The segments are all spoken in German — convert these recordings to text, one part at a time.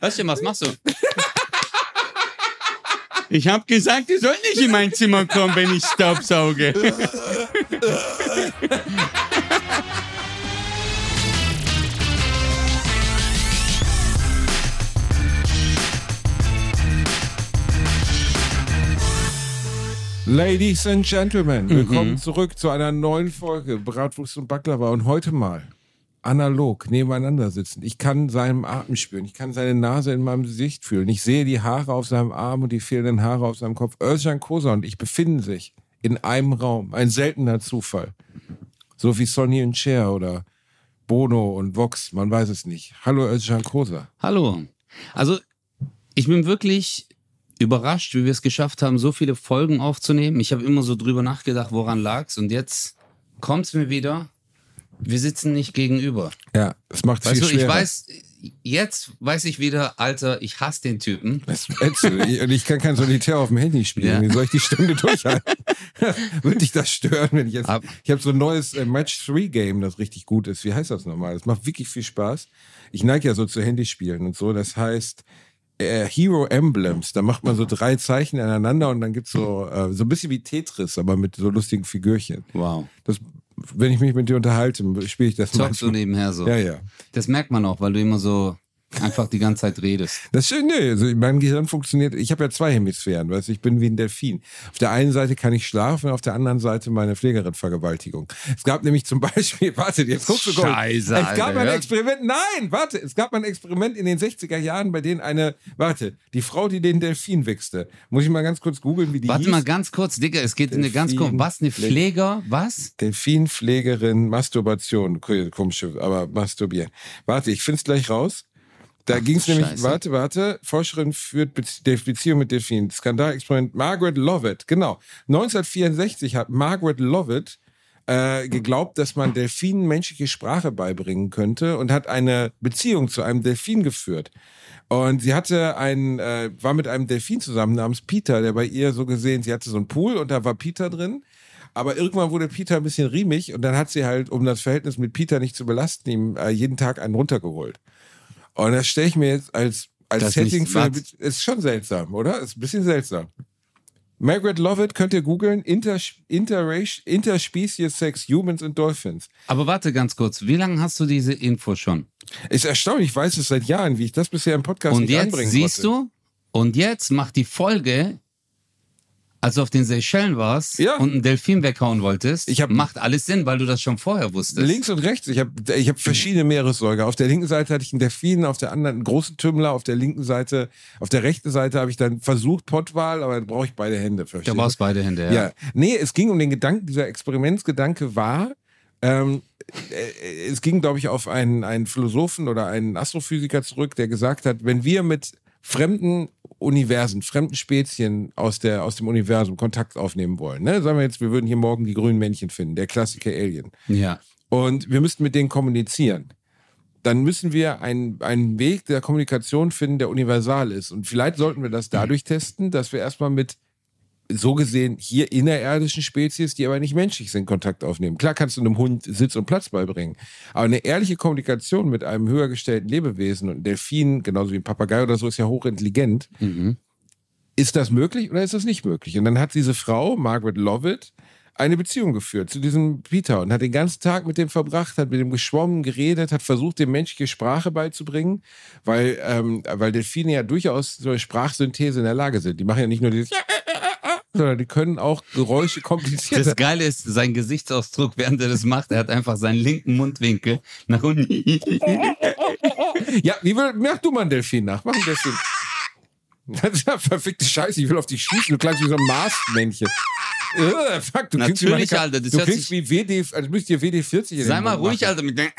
Östchen, was machst du? Ich hab gesagt, ihr sollt nicht in mein Zimmer kommen, wenn ich staubsauge. Ladies and Gentlemen, willkommen zurück zu einer neuen Folge Bratwurst und Baklava und heute mal analog nebeneinander sitzen. Ich kann seinen Atem spüren, ich kann seine Nase in meinem Gesicht fühlen. Ich sehe die Haare auf seinem Arm und die fehlenden Haare auf seinem Kopf. Özcan Kosa und ich befinden sich in einem Raum. Ein seltener Zufall. So wie Sonny und Cher oder Bono und Vox, man weiß es nicht. Hallo Özcan Kosa. Hallo. Also, ich bin wirklich überrascht, wie wir es geschafft haben, so viele Folgen aufzunehmen. Ich habe immer so drüber nachgedacht, woran lag's und jetzt kommt's mir wieder. Wir sitzen nicht gegenüber. Ja, es macht Weißt viel du, ich schwerer. weiß, jetzt weiß ich wieder, Alter, ich hasse den Typen. Das ist ätzend. Ich- Und ich kann kein Solitär auf dem Handy spielen. Ja. Wie soll ich die Stunde durchhalten? Würde dich das stören, wenn ich jetzt. Ab- Ich habe so ein neues äh, Match-3-Game, das richtig gut ist. Wie heißt das nochmal? Das macht wirklich viel Spaß. Ich neige ja so zu Handyspielen und so. Das heißt äh, Hero Emblems. Da macht man so drei Zeichen aneinander und dann gibt's so, äh, so ein bisschen wie Tetris, aber mit so lustigen Figürchen. Wow. Das, wenn ich mich mit dir unterhalte, spiele ich das Zockst du manchmal. nebenher so. Ja, ja. Das merkt man auch, weil du immer so einfach die ganze Zeit redest. Das ist, nee, also mein Gehirn funktioniert, ich habe ja zwei Hemisphären, weißt du, ich bin wie ein Delfin. Auf der einen Seite kann ich schlafen, auf der anderen Seite meine Pflegerin Vergewaltigung. Es gab nämlich zum Beispiel, warte, jetzt guckst du. Scheiße, Es gab Alter, ein. Experiment, nein, warte, es gab ein Experiment in den 60er Jahren, bei dem eine, warte, die Frau, die den Delfin wichste. Muss ich mal ganz kurz googeln, wie die Warte hieß? mal ganz kurz, Digga, es geht eine ganz kurz. Delfin- Was, eine Pfleger? Was? Delfinpflegerin, Masturbation, komische, aber masturbieren. Warte, ich find's gleich raus. Da ging's nämlich, Scheiße. warte, warte, Forscherin führt Be Beziehung mit Delfinen. Skandalexperiment Margaret Lovett, genau. 1964 hat Margaret Lovett äh, geglaubt, dass man Delfinen menschliche Sprache beibringen könnte und hat eine Beziehung zu einem Delfin geführt. Und sie hatte einen, äh, war mit einem Delfin zusammen namens Peter, der bei ihr so gesehen, sie hatte so einen Pool und da war Peter drin. Aber irgendwann wurde Peter ein bisschen riemig und dann hat sie halt, um das Verhältnis mit Peter nicht zu belasten, ihm äh, jeden Tag einen runtergeholt. Und das stelle ich mir jetzt als, als Das Setting für. Ist schon seltsam, oder? Ist ein bisschen seltsam. Margaret Lovett könnt ihr googeln. Inter, Interrace- Interspecies Sex, Humans and Dolphins. Aber warte ganz kurz, wie lange hast du diese Info schon? Ist erstaunlich, ich weiß es seit Jahren, wie ich das bisher im Podcast Und nicht jetzt anbringen siehst konnte. du, und jetzt macht die Folge, als du auf den Seychellen warst Ja. und einen Delfin weghauen wolltest, Ich hab- macht alles Sinn, weil du das schon vorher wusstest. Links und rechts. Ich habe ich hab verschiedene Meeressäuger. Auf der linken Seite hatte ich einen Delfin, auf der anderen einen großen Tümmler, auf der linken Seite, auf der rechten Seite habe ich dann versucht Pottwal, aber dann brauche ich beide Hände. Du verstehst brauchst beide Hände, ja. Ja. Nee, es ging um den Gedanken, dieser Experimentsgedanke war, ähm, äh, es ging, glaube ich, auf einen, einen Philosophen oder einen Astrophysiker zurück, der gesagt hat, wenn wir mit fremden Universen, fremden Spezien aus, der, aus dem Universum Kontakt aufnehmen wollen, ne? sagen wir jetzt, wir würden hier morgen die grünen Männchen finden, der Klassiker Alien, ja. und wir müssten mit denen kommunizieren. Dann müssen wir einen, einen Weg der Kommunikation finden, der universal ist. Und vielleicht sollten wir das dadurch testen, dass wir erstmal mit so gesehen hier innerirdischen Spezies, die aber nicht menschlich sind, Kontakt aufnehmen. Klar kannst du einem Hund Sitz und Platz beibringen, aber eine ehrliche Kommunikation mit einem höher gestellten Lebewesen und Delfin, genauso wie ein Papagei oder so, ist ja hochintelligent. Mhm. Ist das möglich oder ist das nicht möglich? Und dann hat diese Frau, Margaret Lovett, eine Beziehung geführt zu diesem Peter und hat den ganzen Tag mit dem verbracht, hat mit dem geschwommen, geredet, hat versucht, dem menschliche Sprache beizubringen, weil, ähm, weil Delfine ja durchaus zur Sprachsynthese in der Lage sind. Die machen ja nicht nur dieses sondern die können auch Geräusche kompliziert. Das Geile ist sein Gesichtsausdruck, während er das macht. Er hat einfach seinen linken Mundwinkel nach unten. Ja, wie will, mach du mal einen Delfin nach. Mach einen Delfin. Das ist ja verfickte Scheiße. Ich will auf dich schießen. Du klangst wie so ein Marsmännchen. Äh, fuck, du klingst wie Natürlich, Alter, das Du klingst wie WD, als müsst ihr WD 40 in Sei den mal ruhig, machen. Alter. Mit dem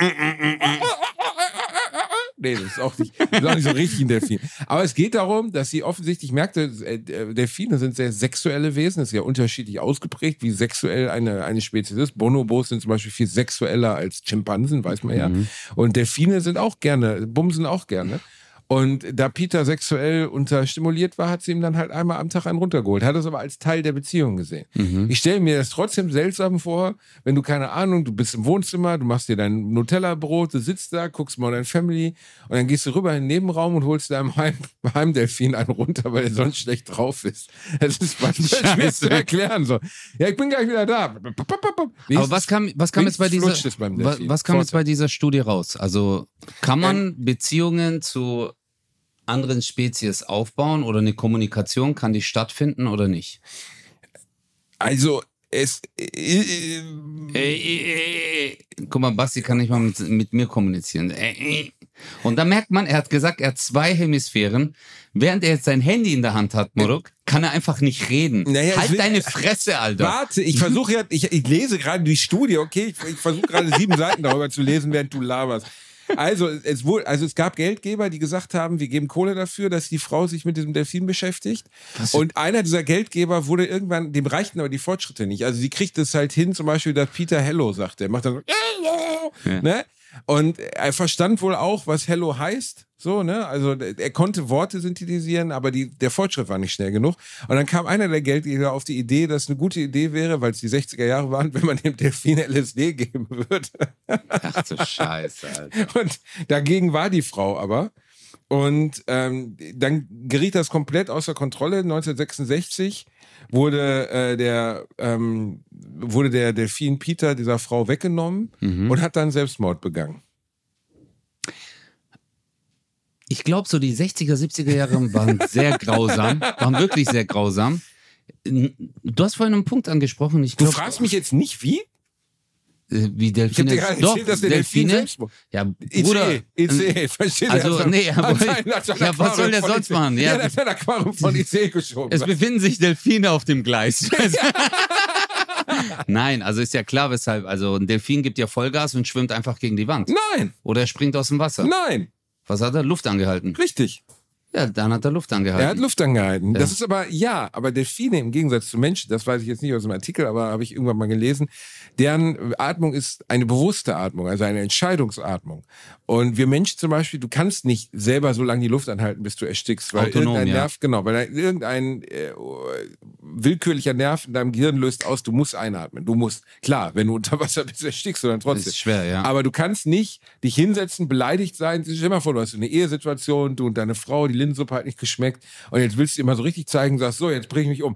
Nee, das ist auch nicht, das ist auch nicht so richtig ein Delfin. Aber es geht darum, dass sie offensichtlich merkte, äh, Delfine sind sehr sexuelle Wesen. Es ist ja unterschiedlich ausgeprägt, wie sexuell eine, eine Spezies ist. Bonobos sind zum Beispiel viel sexueller als Schimpansen, weiß man ja. Und Delfine sind auch gerne, bumsen auch gerne. Und da Peter sexuell unterstimuliert war, hat sie ihm dann halt einmal am Tag einen runtergeholt. Hat das aber als Teil der Beziehung gesehen. Mhm. Ich stelle mir das trotzdem seltsam vor, wenn du keine Ahnung, du bist im Wohnzimmer, du machst dir dein Nutella-Brot, du sitzt da, guckst mal dein Family und dann gehst du rüber in den Nebenraum und holst deinem Heim Heimdelfin einen runter, weil er sonst schlecht drauf ist. Das ist manchmal schwer zu erklären. So. Ja, ich bin gleich wieder da. Aber was kam, was kam jetzt bei dieser, flutscht es beim wa- Delfin? was kam jetzt bei dieser Studie raus? Also kann man. Beziehungen zu anderen Spezies aufbauen oder eine Kommunikation, kann die stattfinden oder nicht? Also, es. Äh, Äh, äh. Guck mal, Basti kann nicht mal mit, mit mir kommunizieren. Und da merkt man, er hat gesagt, er hat zwei Hemisphären. Während er jetzt sein Handy in der Hand hat, Moruk, kann er einfach nicht reden. Naja, halt will- deine Fresse, Alter. Warte, ich versuche ja, ich, ich lese gerade die Studie, okay? Ich, ich versuche gerade sieben Seiten darüber zu lesen, während du laberst. Also es, wurde, also es gab Geldgeber, die gesagt haben, wir geben Kohle dafür, dass die Frau sich mit diesem Delfin beschäftigt. Und einer dieser Geldgeber wurde irgendwann, dem reichten aber die Fortschritte nicht. Also sie kriegt es halt hin, zum Beispiel, dass Peter Hello sagt. Er macht dann so, Ja. ne? Und er verstand wohl auch, was Hello heißt. So, ne? Also er konnte Worte synthetisieren, aber die, der Fortschritt war nicht schnell genug. Und dann kam einer der Geldgeber auf die Idee, dass eine gute Idee wäre, weil es die 60er Jahre waren, wenn man dem Delfin LSD geben würde. Ach du Scheiße, Alter. Und dagegen war die Frau aber. Und ähm, dann geriet das komplett außer Kontrolle. 1966 wurde, äh, der, ähm, wurde der Delfin Peter dieser Frau weggenommen und hat dann Selbstmord begangen. Ich glaube, so die 60er, 70er Jahre waren sehr grausam, waren wirklich sehr grausam. Du hast vorhin einen Punkt angesprochen. Ich Du glaub, fragst mich jetzt nicht, wie? Äh, wie Delfine. Ich hab dir gerade Doch, erzählt, dass der Delfin Delfine. Selbstmord- Ja, Bruder. ICE, ICE, verstehst du? Also, nee, aber- ja, was soll der sonst machen? Ja. Der hat Aquarium von IC geschoben. Es befinden sich Delfine auf dem Gleis. Nein, also ist ja klar, weshalb. Also ein Delfin gibt ja Vollgas und schwimmt einfach gegen die Wand. Nein, Oder er springt aus dem Wasser. nein, Was hat er? Luft angehalten. richtig. Ja, dann hat er Luft angehalten. Er hat Luft angehalten. Das ist aber, ja, aber Delfine im Gegensatz zu Menschen, das weiß ich jetzt nicht aus dem Artikel, aber habe ich irgendwann mal gelesen, deren Atmung ist eine bewusste Atmung, also eine Entscheidungsatmung. Und wir Menschen zum Beispiel, du kannst nicht selber so lange die Luft anhalten, bis du erstickst, weil Autonom, irgendein ja. Nerv, genau, weil irgendein äh, willkürlicher Nerv in deinem Gehirn löst aus, du musst einatmen. Du musst, klar, wenn du unter Wasser bist, erstickst du dann trotzdem. Ist schwer, ja. Aber du kannst nicht dich hinsetzen, beleidigt sein. Stell dir mal vor, du hast eine Ehesituation, du und deine Frau, die Linsensuppe hat nicht geschmeckt und jetzt willst du mal so richtig zeigen, sagst so, jetzt bring ich mich um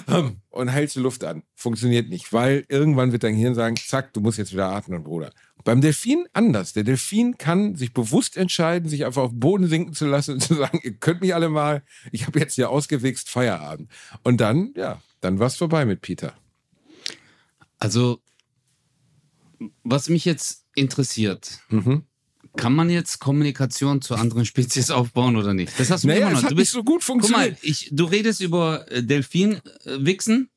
und hältst die Luft an. Funktioniert nicht, weil irgendwann wird dein Gehirn sagen, zack, du musst jetzt wieder atmen, Bruder. Beim Delfin anders. Der Delfin kann sich bewusst entscheiden, sich einfach auf den Boden sinken zu lassen und zu sagen, ihr könnt mich alle mal, ich habe jetzt hier ausgewichst, Feierabend. Und dann, ja, dann war's vorbei mit Peter. Also, was mich jetzt interessiert, Mhm. Kann man jetzt Kommunikation zu anderen Spezies aufbauen oder nicht? Das hast du Naja, immer noch. es hat Du nicht bist, so gut guck mal, funktioniert. ich, du redest über äh, Delfin-Wichsen.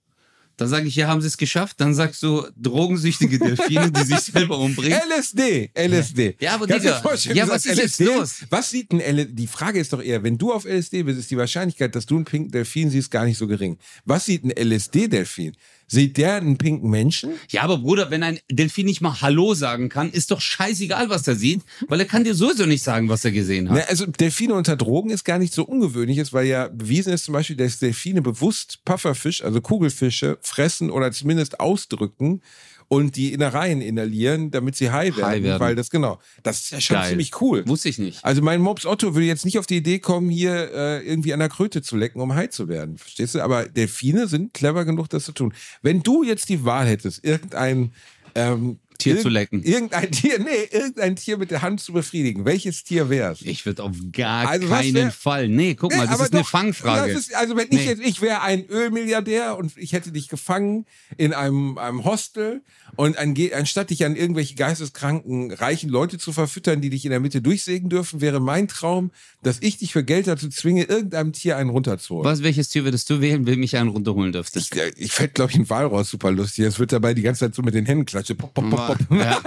Da sage ich, ja, haben sie es geschafft. Dann sagst du, drogensüchtige Delfine, die sich selber umbringen. LSD, LSD. Ja, aber Kannst Digga, ja, was ist jetzt los? Was sieht ein LSD? Die Frage ist doch eher, wenn du auf LSD bist, ist die Wahrscheinlichkeit, dass du einen pinken Delfin siehst, gar nicht so gering. Was sieht ein LSD-Delfin? Sieht der einen pinken Menschen? Ja, aber Bruder, wenn ein Delfin nicht mal Hallo sagen kann, ist doch scheißegal, was er sieht, weil er kann dir sowieso nicht sagen, was er gesehen hat. Na, also Delfine unter Drogen ist gar nicht so ungewöhnlich, ist, weil ja bewiesen ist zum Beispiel, dass Delfine bewusst Pufferfisch, also Kugelfische, fressen oder zumindest ausdrücken und die Innereien inhalieren, damit sie high werden. werden. Weil das genau, das ist ja schon Geil. ziemlich cool. Wusste ich nicht. Also mein Mops Otto würde jetzt nicht auf die Idee kommen, hier äh, irgendwie an der Kröte zu lecken, um high zu werden. Verstehst du? Aber Delfine sind clever genug, das zu tun. Wenn du jetzt die Wahl hättest, irgendein ähm, Tier irg- zu lecken. Irgendein Tier, nee, irgendein Tier mit der Hand zu befriedigen. Welches Tier wär's? Ich würde auf gar Also keinen wär- Fall. Nee, guck mal, Nee, das aber ist eine doch, Fangfrage. das ist, also wenn ich Nee. jetzt, ich wäre ein Ölmilliardär und ich hätte dich gefangen in einem, einem Hostel und an, anstatt dich an irgendwelche geisteskranken, reichen Leute zu verfüttern, die dich in der Mitte durchsägen dürfen, wäre mein Traum, dass ich dich für Geld dazu zwinge, irgendeinem Tier einen runterzuholen. Was, welches Tier würdest du wählen, wenn mich einen runterholen dürftest? Ich, äh, ich fände, glaube ich, ein Walross super lustig. Es wird dabei die ganze Zeit so mit den Händen klatschen. Pop, pop, pop, pop. Ja.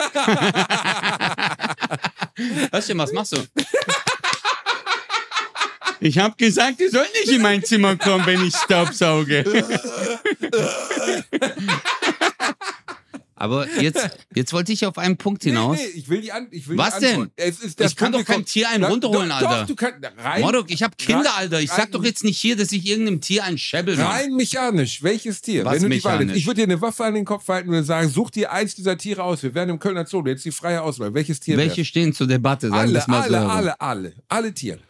Was denn, was machst du? Ich hab gesagt, ihr sollt nicht in mein Zimmer kommen, wenn ich Staubsauge. Aber jetzt, jetzt wollte ich auf einen Punkt hinaus. Nee, nee, ich will die, an, ich will Was die denn? Ich kann doch kein Tier einen runterholen, Alter. Doch, du kannst rein, Mordok, ich habe Kinder, Alter. Ich sag doch jetzt nicht hier, dass ich irgendeinem Tier einen Schebbel mache. Rein mechanisch. Welches Tier? Was Wenn du die Wahl mechanisch? Ich würde dir eine Waffe an den Kopf halten und sagen, such dir eins dieser Tiere aus. Wir werden im Kölner Zoo. Hättest die freie Auswahl. Welches Tier Welche stehen zur Debatte? Sagen Alle, alle, alle, alle. Alle Tiere.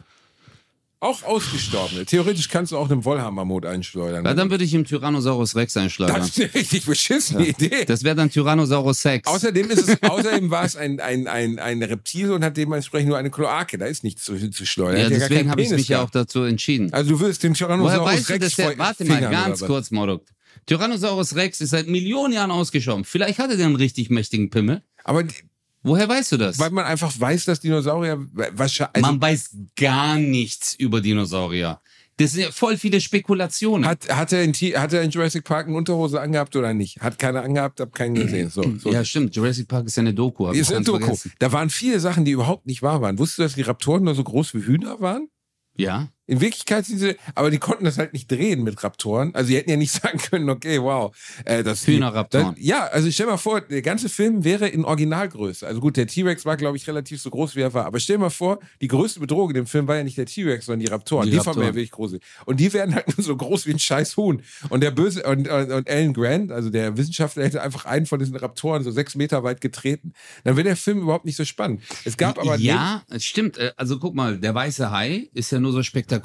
Auch ausgestorbene. Theoretisch kannst du auch einen Wollhammermod einschleudern. Ja, dann würde ich im Tyrannosaurus Rex einschlagen. das ist eine richtig beschissene Idee. Das wäre dann Tyrannosaurus Rex. Außerdem, ist es, außerdem war es ein, ein, ein, ein Reptil und hat dementsprechend nur eine Kloake. Da ist nichts zu, zu schleudern. ja, deswegen habe ich mich ja auch dazu entschieden. Also du würdest den Woher Tyrannosaurus weißt du, Rex dass der, warte mal, fingern, ganz kurz, Mordok. Tyrannosaurus Rex ist seit Millionen Jahren ausgestorben. Vielleicht hatte der einen richtig mächtigen Pimmel. Aber die- Woher weißt du das? weil man einfach weiß, dass Dinosaurier wahrscheinlich... Also, Man weiß gar nichts über Dinosaurier. Das sind ja voll viele Spekulationen. hat, hat, er in, hat er in Jurassic Park eine Unterhose angehabt oder nicht? Hat keiner angehabt, hab keinen gesehen. So, so. ja, stimmt. Jurassic Park ist ja eine Doku. ist ein ganz Doku. vergessen. Da waren viele Sachen, die überhaupt nicht wahr waren. Wusstest du, dass die Raptoren nur so groß wie Hühner waren? Ja. In Wirklichkeit sind sie, aber die konnten das halt nicht drehen mit Raptoren. Also die hätten ja nicht sagen können, okay, wow. Äh, das Hühnerraptoren. Ja, also stell mal vor, der ganze Film wäre in Originalgröße. Also gut, der T-Rex war, glaube ich, relativ so groß, wie er war. Aber stell mal vor, die größte Bedrohung in dem Film war ja nicht der T-Rex, sondern die Raptoren. Die Die, fanden wir ja Raptoren. wirklich groß. Und die werden halt nur so groß wie ein scheiß Huhn. Und der böse, und, und, und Alan Grant, also der Wissenschaftler, hätte einfach einen von diesen Raptoren so sechs Meter weit getreten. Dann wäre der Film überhaupt nicht so spannend. Es gab aber ja, es stimmt. Äh, Also guck mal, der weiße Hai ist ja nur so spektakulär,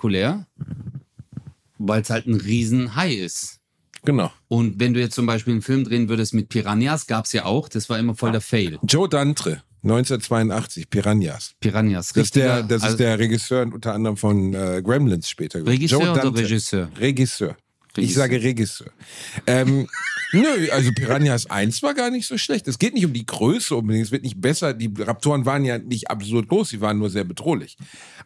weil es halt ein Riesenhai ist. genau. Und wenn du jetzt zum Beispiel einen Film drehen würdest mit Piranhas, gab es ja auch, das war immer voll der Fail. Joe Dantre, 1982, Piranhas. Piranhas, Das ist der, das ist also der Regisseur unter anderem von äh, Gremlins später. Regisseur Joe oder Dante. Regisseur? Regisseur. Ich sage Regisseur. Ähm, nö, also Piranhas 1 war gar nicht so schlecht. Es geht nicht um die Größe unbedingt, es wird nicht besser. Die Raptoren waren ja nicht absurd groß, sie waren nur sehr bedrohlich.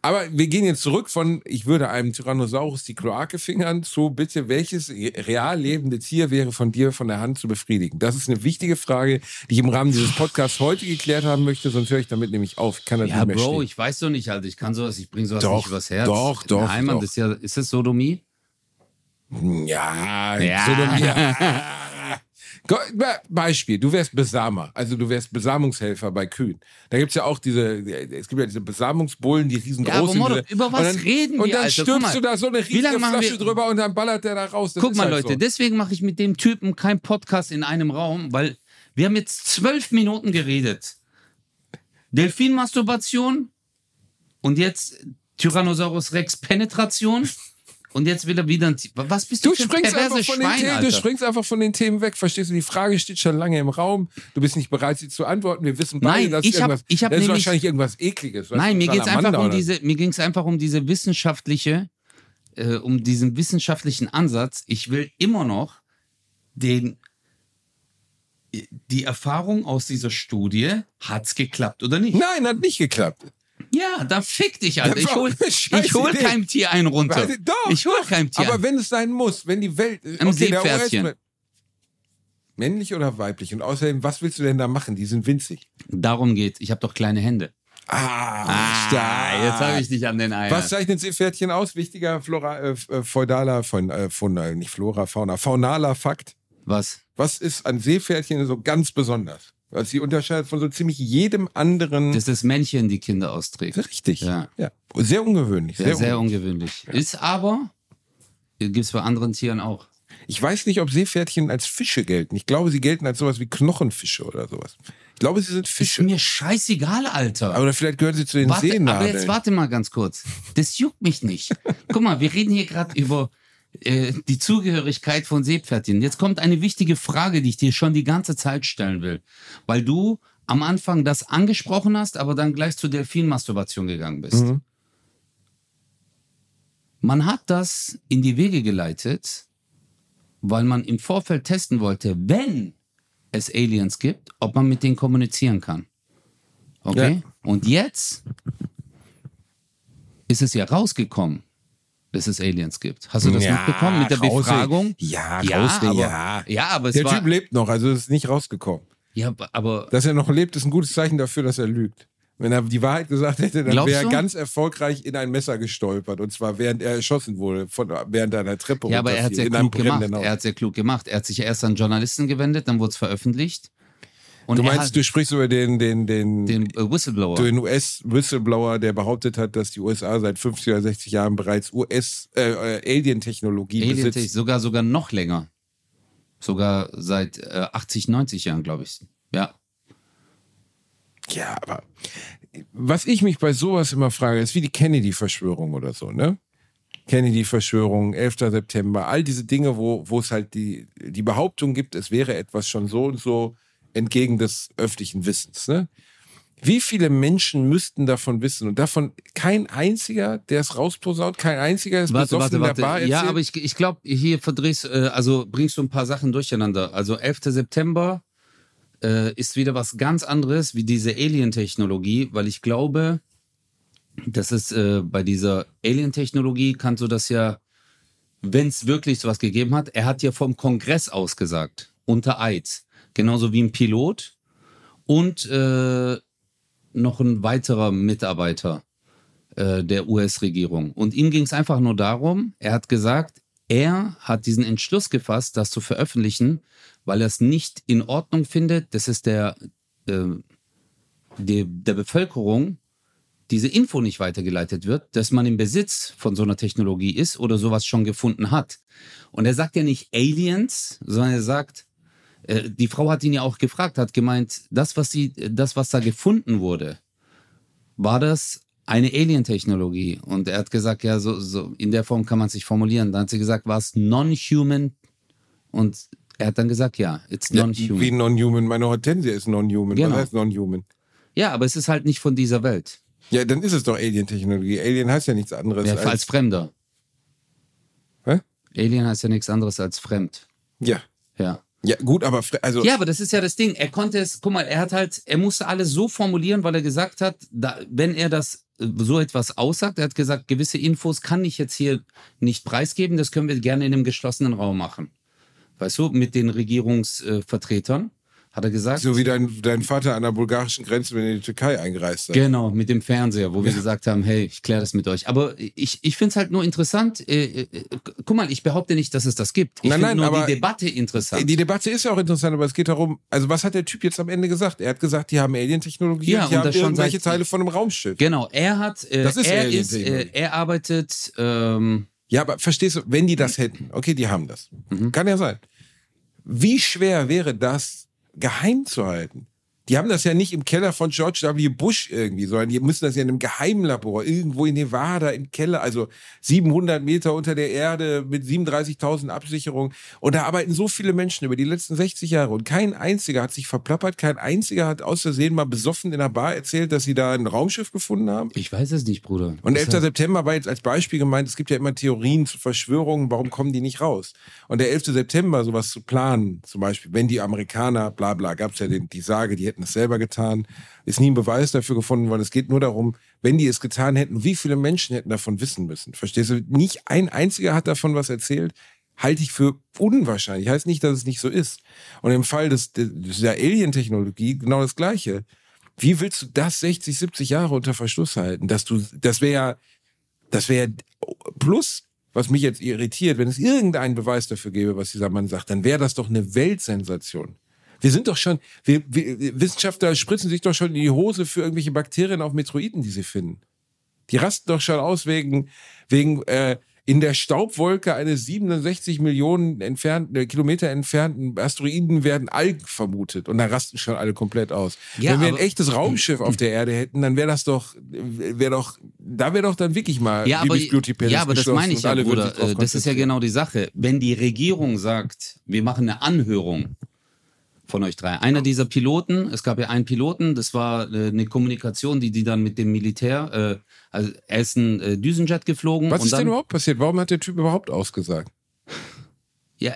Aber wir gehen jetzt zurück von, ich würde einem Tyrannosaurus die Kloake fingern, zu bitte, welches real lebende Tier wäre von dir von der Hand zu befriedigen? Das ist eine wichtige Frage, die ich im Rahmen dieses Podcasts heute geklärt haben möchte, sonst höre ich damit nämlich auf. Ich kann das Ja, nicht mehr Bro, stehen. ich weiß doch nicht, Alter. Ich kann sowas, ich bringe sowas Doch, nicht übers Herz. doch, doch, Nein, Mann, doch. das ist ja, ist das Sodomie? Ja, Ja. Sodomie. Go- Be- Beispiel, du wärst Besamer, also du wärst Besamungshelfer bei Kühen. Da gibt's ja auch diese, es gibt ja diese Besamungsbullen, die riesengroß Ja, aber sind. Über was und dann, reden wir, Und dann mal, du da so eine riesige Flasche drüber und dann ballert der da raus. Das Guck mal, halt Leute, so. deswegen mache ich mit dem Typen keinen Podcast in einem Raum, weil wir haben jetzt zwölf Minuten geredet. Delfinmasturbation und jetzt Tyrannosaurus Rex Penetration und jetzt will er wieder ein Ti- Was bist du, Du für ein springst, einfach von den Schwein, Themen, du springst einfach von den Themen weg, verstehst du? Die Frage steht schon lange im Raum. Du bist nicht bereit, sie zu antworten. Wir wissen beide, Nein, dass ich hab- irgendwas, ich hab das ist nämlich- wahrscheinlich irgendwas Ekliges. Nein, mir geht's einfach um oder- diese, mir ging's einfach um diese wissenschaftliche, äh, um diesen wissenschaftlichen Ansatz. Ich will immer noch den, die Erfahrung aus dieser Studie, hat's geklappt oder nicht? Nein, hat nicht geklappt. Ja, dann fick dich, Alter. Ich hol, ich hol keinem Tier einen runter. Doch, ich hol keinem Tier Aber wenn es sein muss, wenn die Welt. Ein der Seepferdchen. Männlich oder weiblich? Und außerdem, was willst du denn da machen? Die sind winzig. Darum geht's. Ich habe doch kleine Hände. Ah, stark. jetzt habe ich dich an den Eiern. Was zeichnet Seepferdchen aus? Wichtiger Flora, äh, äh, feudaler, von, äh, von, äh, nicht Flora, Fauna, faunaler Fakt. Was? Was ist an Seepferdchen so ganz besonders? Was sie unterscheidet von so ziemlich jedem anderen. Das ist das Männchen, die Kinder austrägt. richtig. Ja. ja. Sehr ungewöhnlich. Sehr, Sehr, sehr ungewöhnlich. ungewöhnlich. Ist aber, gibt es bei anderen Tieren auch. Ich weiß nicht, ob Seepferdchen als Fische gelten. Ich glaube, sie gelten als sowas wie Knochenfische oder sowas. Ich glaube, sie sind Ist Fische. mir scheißegal, Alter. Oder vielleicht gehören sie zu den Warte, aber Seenadeln. jetzt warte mal ganz kurz. Das juckt mich nicht. Guck mal, wir reden hier gerade über äh, die Zugehörigkeit von Seepferdchen. Jetzt kommt eine wichtige Frage, die ich dir schon die ganze Zeit stellen will. Weil du am Anfang das angesprochen hast, aber dann gleich zur Delfinmasturbation gegangen bist. Mhm. Man hat das in die Wege geleitet, weil man im Vorfeld testen wollte, wenn es Aliens gibt, ob man mit denen kommunizieren kann. Okay? Ja. Und jetzt ist es ja rausgekommen, dass es Aliens gibt. Hast du das Ja, mitbekommen mit der raus- Befragung? Ja, ja, raus- aber, ja. ja, aber es Der. Typ lebt noch, also ist nicht rausgekommen. ja, aber Dass er noch lebt, ist ein gutes Zeichen dafür, dass er lügt. Wenn er die Wahrheit gesagt hätte, dann wäre er du? ganz erfolgreich in ein Messer gestolpert. Und zwar während er erschossen wurde, von, während er einer Treppe Ja, aber er hat in einem klug gemacht. Er hat sehr klug gemacht. Er hat sich erst an Journalisten gewendet, dann wurde es veröffentlicht. Und du meinst, hat du sprichst über den, den, den, den äh, Whistleblower. den US-Whistleblower, der behauptet hat, dass die USA seit 50 oder 60 Jahren bereits US äh, äh, Alien besitzt. sogar sogar noch länger. Sogar seit äh, 80, 90 Jahren, glaube ich. Ja. Ja, aber was ich mich bei sowas immer frage, ist wie die Kennedy-Verschwörung oder so, ne? Kennedy-Verschwörung, 11. September, all diese Dinge, wo, wo es halt die, die Behauptung gibt, es wäre etwas schon so und so entgegen des öffentlichen Wissens, ne? Wie viele Menschen müssten davon wissen und davon kein einziger, der es rausposaunt, kein einziger, es Warte, besoffen warte, in der warte. Ja, aber ich, ich glaube, hier verdrehst, äh, also bringst du ein paar Sachen durcheinander. Also 11. September äh, ist wieder was ganz anderes wie diese Alien-Technologie, weil ich glaube, dass es äh, bei dieser Alien-Technologie kannst du das ja, wenn es wirklich sowas gegeben hat, er hat ja vom Kongress ausgesagt, unter Eid. Genauso wie ein Pilot und äh, noch ein weiterer Mitarbeiter äh, der US-Regierung. Und ihm ging es einfach nur darum, er hat gesagt, er hat diesen Entschluss gefasst, das zu veröffentlichen, weil er es nicht in Ordnung findet, dass es der, äh, der, der Bevölkerung diese Info nicht weitergeleitet wird, dass man im Besitz von so einer Technologie ist oder sowas schon gefunden hat. Und er sagt ja nicht Aliens, sondern er sagt, äh, die Frau hat ihn ja auch gefragt, hat gemeint, das, was sie, das, was da gefunden wurde, war das eine Alien-Technologie? Und er hat gesagt, ja, so, so in der Form kann man sich formulieren. Dann hat sie gesagt, war es non-human? Und er hat dann gesagt, ja, it's non-human. wie non-human. Meine Hortensia ist non-human. Genau. Was heißt non-human? Ja, aber es ist halt nicht von dieser Welt. Ja, dann ist es doch Alien-Technologie. Alien heißt ja nichts anderes Ja, als. als Fremder. Hä? Alien heißt ja nichts anderes als fremd. Ja. Ja. Ja, gut, aber also Ja, aber das ist ja das Ding. Er konnte es, guck mal, er hat halt, er musste alles so formulieren, weil er gesagt hat, da, wenn er das äh, so etwas aussagt, er hat gesagt, gewisse Infos kann ich jetzt hier nicht preisgeben, das können wir gerne in einem geschlossenen Raum machen. Weißt du, mit den Regierungsvertretern, hat er gesagt. so wie dein, dein Vater an der bulgarischen Grenze, wenn er in die Türkei eingereist ist. Genau, mit dem Fernseher, wo wir gesagt haben, hey, ich kläre das mit euch. Aber ich, ich finde es halt nur interessant. Äh, äh, guck mal, ich behaupte nicht, dass es das gibt. Ich finde nur aber- die Debatte interessant. Die Debatte ist ja auch interessant, aber es geht darum, also was hat der Typ jetzt am Ende gesagt? Er hat gesagt, die haben Alien-Technologie Ja, die haben irgendwelche seit- Teile von einem Raumschiff. genau, er hat, äh, Das ist er ist, äh, er arbeitet, ähm, Ja, aber verstehst du, wenn die das hätten, okay, die haben das. Mhm. Kann ja sein. Wie schwer wäre das, geheim zu halten? Die haben das ja nicht im Keller von George W. Bush irgendwie, sondern die müssen das ja in einem Geheimlabor, irgendwo in Nevada im Keller, also 700 Meter unter der Erde mit 37.000 Absicherungen. Und da arbeiten so viele Menschen über die letzten 60 Jahre und kein einziger hat sich verplappert, kein einziger hat aus Versehen mal besoffen in der Bar erzählt, dass sie da ein Raumschiff gefunden haben. ich weiß es nicht, Bruder. Und Das 11. heißt- September war jetzt als Beispiel gemeint, es gibt ja immer Theorien zu Verschwörungen, warum kommen die nicht raus? Und der 11. September, sowas zu planen, zum Beispiel, wenn die Amerikaner, bla bla, gab es ja den, die Sage, die hätten es selber getan, ist nie ein Beweis dafür gefunden worden. Es geht nur darum, wenn die es getan hätten, wie viele Menschen hätten davon wissen müssen. Verstehst du? Nicht ein einziger hat davon was erzählt. Halte ich für unwahrscheinlich. Heißt nicht, dass es nicht so ist. Und im Fall des, der Alien-Technologie genau das Gleiche. Wie willst du das 60, 70 Jahre unter Verschluss halten? Dass du, das wäre ja, das wäre plus, was mich jetzt irritiert, wenn es irgendeinen Beweis dafür gäbe, was dieser Mann sagt, dann wäre das doch eine Weltsensation. Wir sind doch schon, wir, wir, Wissenschaftler spritzen sich doch schon in die Hose für irgendwelche Bakterien auf Meteoriten, die sie finden. Die rasten doch schon aus wegen, wegen äh, in der Staubwolke eines 67 Millionen entfernten, äh, Kilometer entfernten Asteroiden werden Algen vermutet und da rasten schon alle komplett aus. Ja, Wenn wir ein echtes Raumschiff auf der Erde hätten, dann wäre das doch, wäre doch, da wäre doch dann wirklich mal ja, aber, Beauty Palace ja, aber das meine ich ja, Bruder. Äh, Das ist ja genau die Sache. Wenn die Regierung sagt, wir machen eine Anhörung von euch drei. Einer dieser Piloten, es gab ja einen Piloten, das war äh, eine Kommunikation, die die dann mit dem Militär, äh, also er ist ein äh, Düsenjet geflogen. Was ist dann, denn überhaupt passiert? Warum hat der Typ überhaupt ausgesagt? Ja,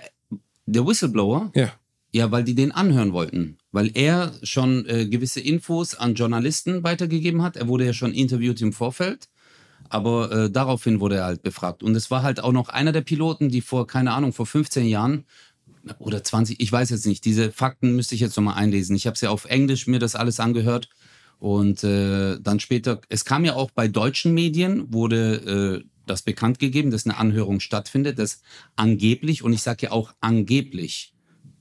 der Whistleblower, Ja. Ja, weil die den anhören wollten. Weil er schon äh, gewisse Infos an Journalisten weitergegeben hat. Er wurde ja schon interviewt im Vorfeld. Aber äh, daraufhin wurde er halt befragt. Und es war halt auch noch einer der Piloten, die vor, keine Ahnung, vor 15 Jahren oder 20, ich weiß jetzt nicht, diese Fakten müsste ich jetzt nochmal einlesen. Ich habe es ja auf Englisch mir das alles angehört. Und äh, dann später, es kam ja auch bei deutschen Medien, wurde äh, das bekannt gegeben, dass eine Anhörung stattfindet, dass angeblich, und ich sage ja auch angeblich,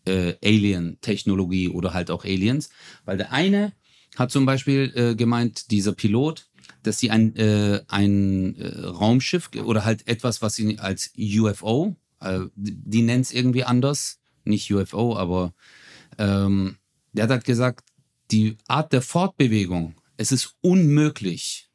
äh, Alien-Technologie oder halt auch Aliens. Weil der eine hat zum Beispiel äh, gemeint, dieser Pilot, dass sie ein, äh, ein äh, Raumschiff oder halt etwas, was sie als UFO, äh, die nennen es irgendwie anders, nicht UFO, aber ähm, der hat halt gesagt, die Art der Fortbewegung, es ist unmöglich.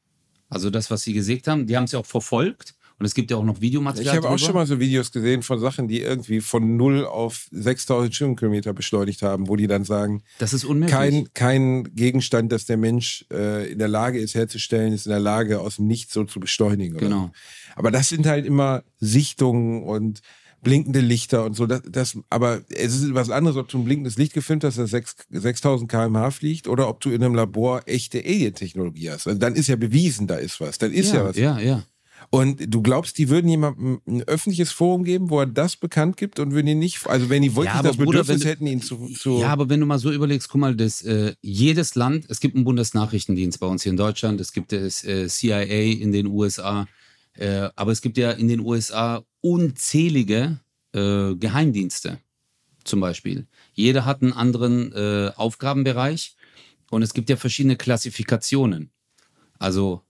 Also das, was sie gesagt haben, die haben ja auch verfolgt und es gibt ja auch noch Videomaterial. Ich habe auch schon mal so Videos gesehen von Sachen, die irgendwie von 0 auf 6000 Stundenkilometer beschleunigt haben, wo die dann sagen, das ist unmöglich. Kein, kein Gegenstand, das der Mensch äh, in der Lage ist herzustellen, ist in der Lage, aus dem Nichts so zu beschleunigen. Oder? Genau. Aber das sind halt immer Sichtungen und blinkende Lichter und so. Das, das, aber es ist was anderes, ob du ein blinkendes Licht gefilmt hast, das 6, 6000 km/h fliegt oder ob du in einem Labor echte Alien-Technologie hast. Also dann ist ja bewiesen, da ist was. Dann ist ja, ja was. Ja, ja. Und du glaubst, die würden jemandem ein öffentliches Forum geben, wo er das bekannt gibt und würden ihn nicht, also wenn die wirklich aber das Bruder, Bedürfnis wenn- hätten, ihn zu, zu Ja, aber wenn du mal so überlegst, guck mal, das, äh, jedes Land, es gibt einen Bundesnachrichtendienst bei uns hier in Deutschland, es gibt das äh, CIA in den USA, äh, aber es gibt ja in den USA unzählige äh, Geheimdienste zum Beispiel. Jeder hat einen anderen äh, Aufgabenbereich und es gibt ja verschiedene Klassifikationen. Also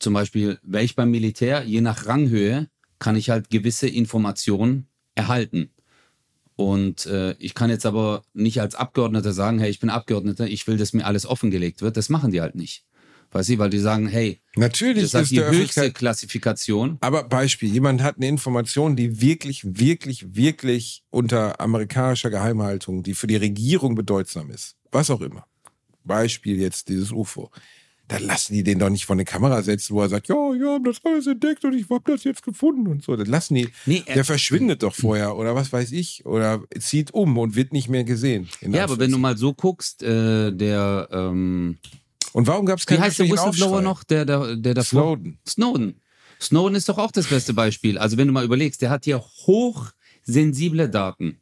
zum Beispiel, wäre ich beim Militär, je nach Ranghöhe, kann ich halt gewisse Informationen erhalten. Und äh, ich kann jetzt aber nicht als Abgeordneter sagen, hey, ich bin Abgeordneter, ich will, dass mir alles offengelegt wird. Das machen die halt nicht. Weißt du, weil die sagen, hey, natürlich das ist ist die höchste. Klassifikation. Aber Beispiel, jemand hat eine Information, die wirklich, wirklich, wirklich unter amerikanischer Geheimhaltung, die für die Regierung bedeutsam ist. Was auch immer. Beispiel jetzt dieses UFO. Dann lassen die den doch nicht vor eine Kamera setzen, wo er sagt, ja, wir haben das alles entdeckt und ich hab das jetzt gefunden und so. Das lassen die. Nee, er- der verschwindet doch vorher oder was weiß ich oder zieht um und wird nicht mehr gesehen. Ja, aber wenn du mal so guckst, äh, der, ähm, und warum gab es wie keinen heißt der Whistleblower noch, der, der, der davor? Snowden. Snowden. Snowden ist doch auch das beste Beispiel. Also wenn du mal überlegst, der hat hier hochsensible Daten.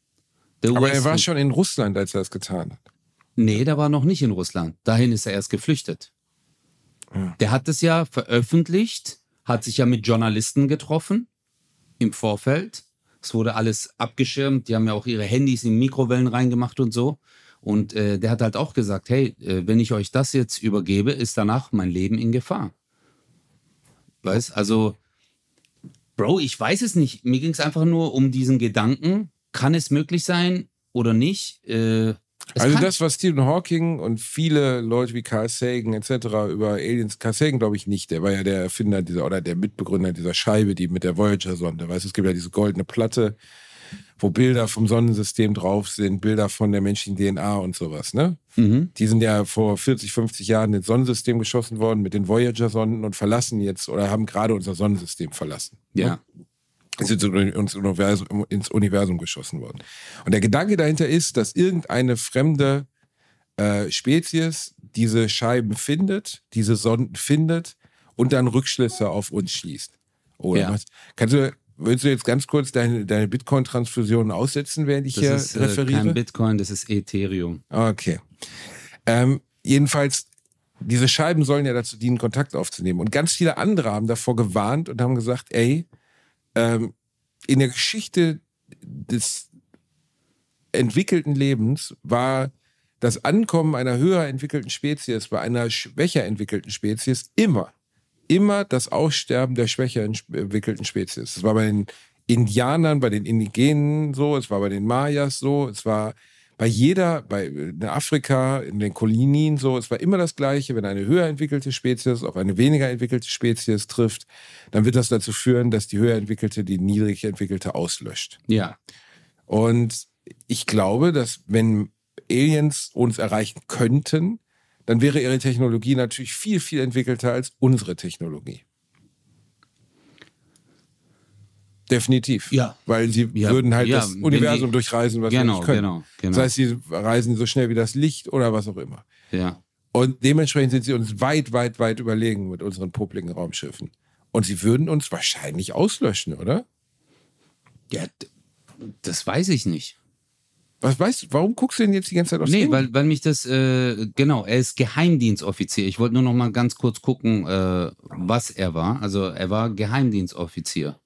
Aber er war schon in Russland, als er das getan hat. Nee, der war noch nicht in Russland. Dahin ist er erst geflüchtet. Der hat es ja veröffentlicht, hat sich ja mit Journalisten getroffen im Vorfeld. Es wurde alles abgeschirmt. Die haben ja auch ihre Handys in Mikrowellen reingemacht und so. Und äh, der hat halt auch gesagt, hey, äh, wenn ich euch das jetzt übergebe, ist danach mein Leben in Gefahr. Weißt, also, Bro, ich weiß es nicht. Mir ging es einfach nur um diesen Gedanken, kann es möglich sein oder nicht? Äh, es also das, was Stephen Hawking und viele Leute wie Carl Sagan etc. über Aliens, Carl Sagan glaube ich nicht, der war ja der Erfinder dieser oder der Mitbegründer dieser Scheibe, die mit der Voyager-Sonde, weißt du, es gibt ja diese goldene Platte, wo Bilder vom Sonnensystem drauf sind, Bilder von der menschlichen DNA und sowas, ne? Mhm. Die sind ja vor 40, 50 Jahren ins Sonnensystem geschossen worden mit den Voyager-Sonden und verlassen jetzt oder haben gerade unser Sonnensystem verlassen. Ja. Sind ins Universum, ins Universum geschossen worden. Und der Gedanke dahinter ist, dass irgendeine fremde äh, Spezies diese Scheiben findet, diese Sonden findet und dann Rückschlüsse auf uns schließt. Oder Ja. was? Kannst du, willst du jetzt ganz kurz deine, deine Bitcoin-Transfusion aussetzen, während ich Das hier ist äh, referiere? kein Bitcoin, das ist Ethereum. Okay. Ähm, jedenfalls, diese Scheiben sollen ja dazu dienen, Kontakt aufzunehmen. Und ganz viele andere haben davor gewarnt und haben gesagt, ey, ähm, in der Geschichte des entwickelten Lebens war das Ankommen einer höher entwickelten Spezies bei einer schwächer entwickelten Spezies immer, immer das Aussterben der schwächer entwickelten Spezies. Das war bei den Indianern, bei den Indigenen so, es war bei den Mayas so, es war bei jeder, bei in Afrika, in den Kolonien so, es war immer das Gleiche. Wenn eine höher entwickelte Spezies auf eine weniger entwickelte Spezies trifft, dann wird das dazu führen, dass die höher entwickelte die niedrig entwickelte auslöscht. Ja. Und ich glaube, dass wenn Aliens uns erreichen könnten, dann wäre ihre Technologie natürlich viel, viel entwickelter als unsere Technologie. Definitiv. Ja. Weil sie Ja, würden halt ja, das Universum die- durchreisen, was Genau, nicht können. genau, genau. Das heißt, sie reisen so schnell wie das Licht oder was auch immer. Ja. Und dementsprechend sind sie uns weit, weit, weit überlegen mit unseren popligen Raumschiffen. Und sie würden uns wahrscheinlich auslöschen, oder? Ja, das weiß ich nicht. Was weißt du, warum guckst du denn jetzt die ganze Zeit aufs Nee, weil, weil mich das, äh, genau, er ist Geheimdienstoffizier. Ich wollte nur noch mal ganz kurz gucken, äh, was er war. Also er war Geheimdienstoffizier.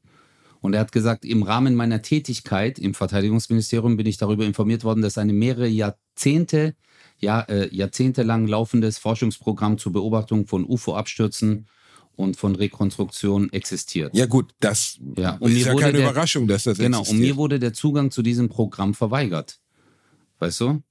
Und er hat gesagt, im Rahmen meiner Tätigkeit im Verteidigungsministerium bin ich darüber informiert worden, dass eine mehrere Jahrzehnte, ja, äh, jahrzehntelang laufendes Forschungsprogramm zur Beobachtung von UFO-Abstürzen und von Rekonstruktion existiert. Ja gut, das Ja, und ist ja keine der- Überraschung, dass das Genau, und existiert. mir wurde der Zugang zu diesem Programm verweigert. Weißt du?